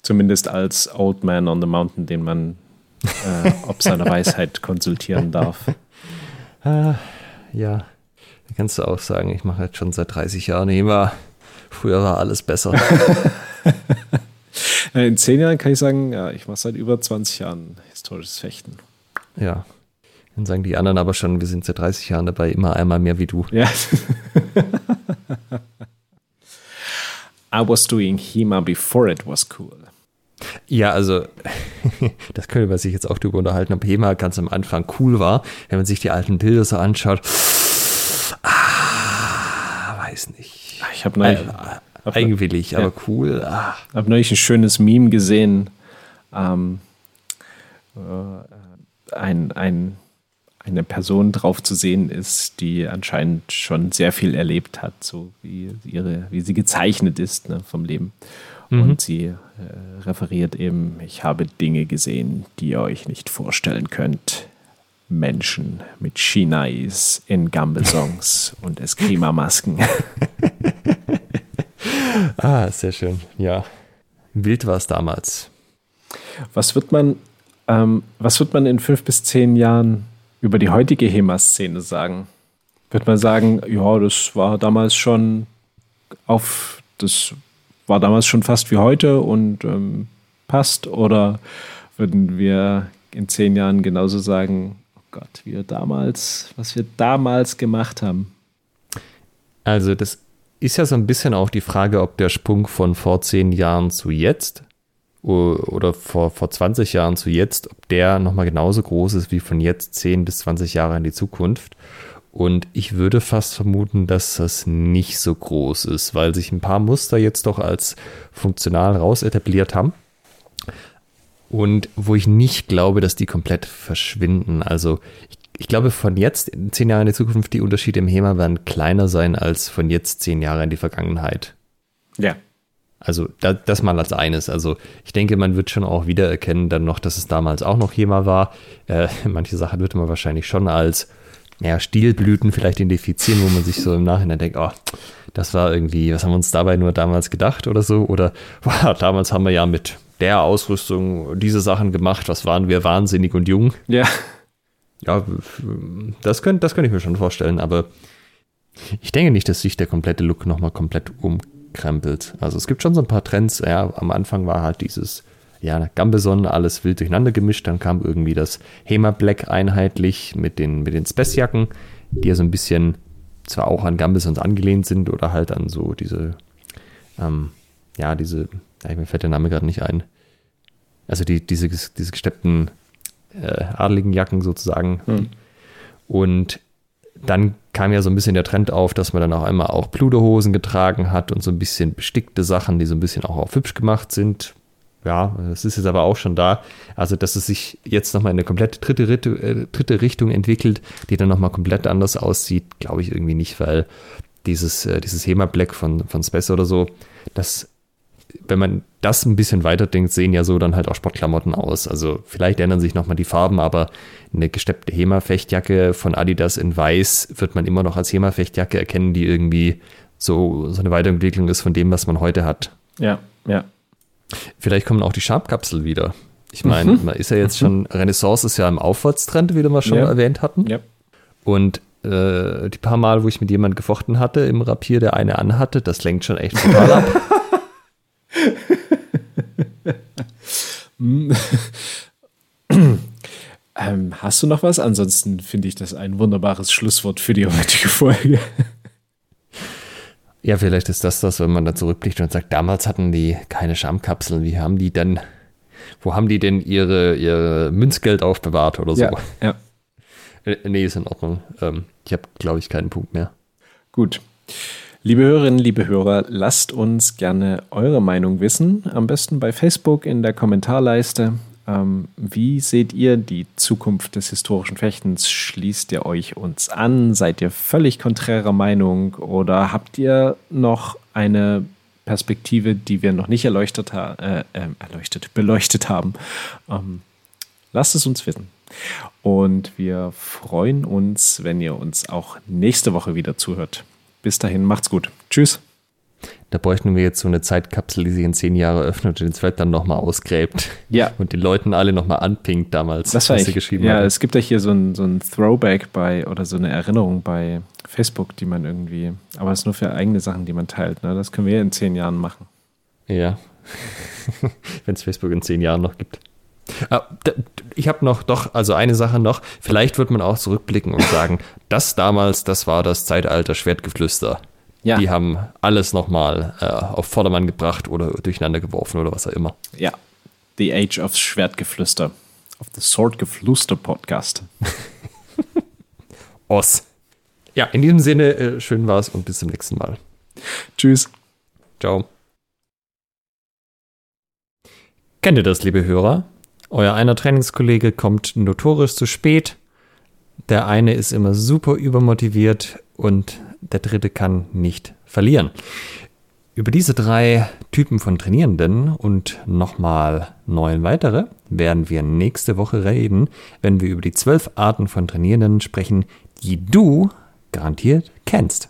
Zumindest als Old Man on the Mountain, den man äh, ob seine Weisheit konsultieren darf. Ah, ja, da kannst du auch sagen, ich mache jetzt schon seit 30 Jahren immer. Früher war alles besser. In zehn Jahren kann ich sagen, ja, ich mache seit über 20 Jahren historisches Fechten. Ja. Dann sagen die anderen aber schon, wir sind seit 30 Jahren dabei, immer einmal mehr wie du. Ja. I was doing HEMA before it was cool. Ja, also das könnte man sich jetzt auch darüber unterhalten, ob HEMA ganz am Anfang cool war. Wenn man sich die alten Bilder so anschaut, ah, weiß nicht. Ich habe neulich, äh, eigenwillig, ja. aber cool. Ah. habe neulich ein schönes Meme gesehen. Ähm, äh, ein, ein, eine Person drauf zu sehen ist, die anscheinend schon sehr viel erlebt hat, so wie, ihre, wie sie gezeichnet ist ne, vom Leben. Mhm. Und sie äh, referiert eben, ich habe Dinge gesehen, die ihr euch nicht vorstellen könnt. Menschen mit Chinais in Gambelsongs und Eskrima-Masken. ah, sehr schön. Ja. Wild war es damals. Was wird man, ähm, was wird man in fünf bis zehn Jahren über die heutige HEMA-Szene sagen? Wird man sagen, ja, das war damals schon auf das war damals schon fast wie heute und ähm, passt? Oder würden wir in zehn Jahren genauso sagen, oh Gott, wir damals, was wir damals gemacht haben? Also das ist ja so ein bisschen auch die Frage, ob der Sprung von vor zehn Jahren zu jetzt oder vor, vor 20 Jahren zu jetzt, ob der nochmal genauso groß ist wie von jetzt 10 bis 20 Jahre in die Zukunft. Und ich würde fast vermuten, dass das nicht so groß ist, weil sich ein paar Muster jetzt doch als funktional raus etabliert haben. Und wo ich nicht glaube, dass die komplett verschwinden. Also ich, ich glaube, von jetzt in zehn Jahren in die Zukunft, die Unterschiede im HEMA werden kleiner sein als von jetzt zehn Jahre in die Vergangenheit. Ja. Also da, das mal als eines. Also ich denke, man wird schon auch wiedererkennen dann noch, dass es damals auch noch HEMA war. Äh, manche Sachen wird man wahrscheinlich schon als ja, Stilblüten vielleicht identifizieren, wo man sich so im Nachhinein denkt, oh, das war irgendwie, was haben wir uns dabei nur damals gedacht oder so? Oder wow, damals haben wir ja mit der Ausrüstung diese Sachen gemacht, was waren wir wahnsinnig und jung. Ja. Ja, das könnte das könnt ich mir schon vorstellen, aber ich denke nicht, dass sich der komplette Look nochmal komplett umkrempelt. Also es gibt schon so ein paar Trends. Ja, am Anfang war halt dieses ja, Gambeson, alles wild durcheinander gemischt. Dann kam irgendwie das Hema Black einheitlich mit den, mit den Space-Jacken, die ja so ein bisschen zwar auch an Gambesons angelehnt sind oder halt an so diese, ähm, ja, diese, ja, mir fällt der Name gerade nicht ein. Also die, diese, diese gesteppten äh, adligen Jacken sozusagen. Hm. Und dann kam ja so ein bisschen der Trend auf, dass man dann auch einmal auch Pluderhosen getragen hat und so ein bisschen bestickte Sachen, die so ein bisschen auch auf hübsch gemacht sind ja, das ist jetzt aber auch schon da. Also, dass es sich jetzt nochmal in eine komplett dritte, äh, dritte Richtung entwickelt, die dann nochmal komplett anders aussieht, glaube ich irgendwie nicht, weil dieses, äh, dieses Hema Black von, von Space oder so, das, wenn man das ein bisschen weiterdenkt, sehen ja so dann halt auch Sportklamotten aus. Also, vielleicht ändern sich nochmal die Farben, aber eine gesteppte Hema-Fechtjacke von Adidas in weiß wird man immer noch als Hema-Fechtjacke erkennen, die irgendwie so, so eine Weiterentwicklung ist von dem, was man heute hat. Ja, ja. Vielleicht kommen auch die Sharp-Kapsel wieder. Ich meine, mhm. man ist ja jetzt schon, Renaissance ist ja im Aufwärtstrend, wie wir mal schon ja. erwähnt hatten. Ja. Und äh, die paar Mal, wo ich mit jemandem gefochten hatte im Rapier, der eine anhatte, das lenkt schon echt total ab. ähm, hast du noch was? Ansonsten finde ich das ein wunderbares Schlusswort für die heutige Folge. Ja, vielleicht ist das das, wenn man dann zurückblickt und sagt, damals hatten die keine Schamkapseln. Wie haben die denn, wo haben die denn ihre, ihre Münzgeld aufbewahrt oder so? Ja, ja. Äh, nee, ist in Ordnung. Ähm, ich habe, glaube ich, keinen Punkt mehr. Gut. Liebe Hörerinnen, liebe Hörer, lasst uns gerne eure Meinung wissen. Am besten bei Facebook in der Kommentarleiste. Ähm, wie seht ihr die Zukunft des historischen Fechtens? Schließt ihr euch uns an? Seid ihr völlig konträrer Meinung? Oder habt ihr noch eine Perspektive, die wir noch nicht erleuchtet, äh, äh, erleuchtet beleuchtet haben? Ähm, lasst es uns wissen. Und wir freuen uns, wenn ihr uns auch nächste Woche wieder zuhört. Bis dahin, macht's gut. Tschüss. Da bräuchten wir jetzt so eine Zeitkapsel, die sich in zehn Jahre öffnet und den Thread dann nochmal ausgräbt. Ja. Und den Leuten alle nochmal anpinkt damals, das was sie geschrieben Ja, haben. es gibt ja hier so ein, so ein Throwback bei oder so eine Erinnerung bei Facebook, die man irgendwie, aber es ist nur für eigene Sachen, die man teilt. Ne? Das können wir in zehn Jahren machen. Ja. Wenn es Facebook in zehn Jahren noch gibt. Ah, ich habe noch doch, also eine Sache noch. Vielleicht wird man auch zurückblicken und sagen, das damals, das war das Zeitalter Schwertgeflüster. Ja. Die haben alles nochmal äh, auf Vordermann gebracht oder durcheinander geworfen oder was auch immer. Ja. The Age of Schwertgeflüster. Of the Swordgeflüster Podcast. Oss. Ja, in diesem Sinne, äh, schön war's und bis zum nächsten Mal. Tschüss. Ciao. Kennt ihr das, liebe Hörer? Euer einer Trainingskollege kommt notorisch zu spät. Der eine ist immer super übermotiviert und der dritte kann nicht verlieren. Über diese drei Typen von Trainierenden und nochmal neun weitere werden wir nächste Woche reden, wenn wir über die zwölf Arten von Trainierenden sprechen, die du garantiert kennst.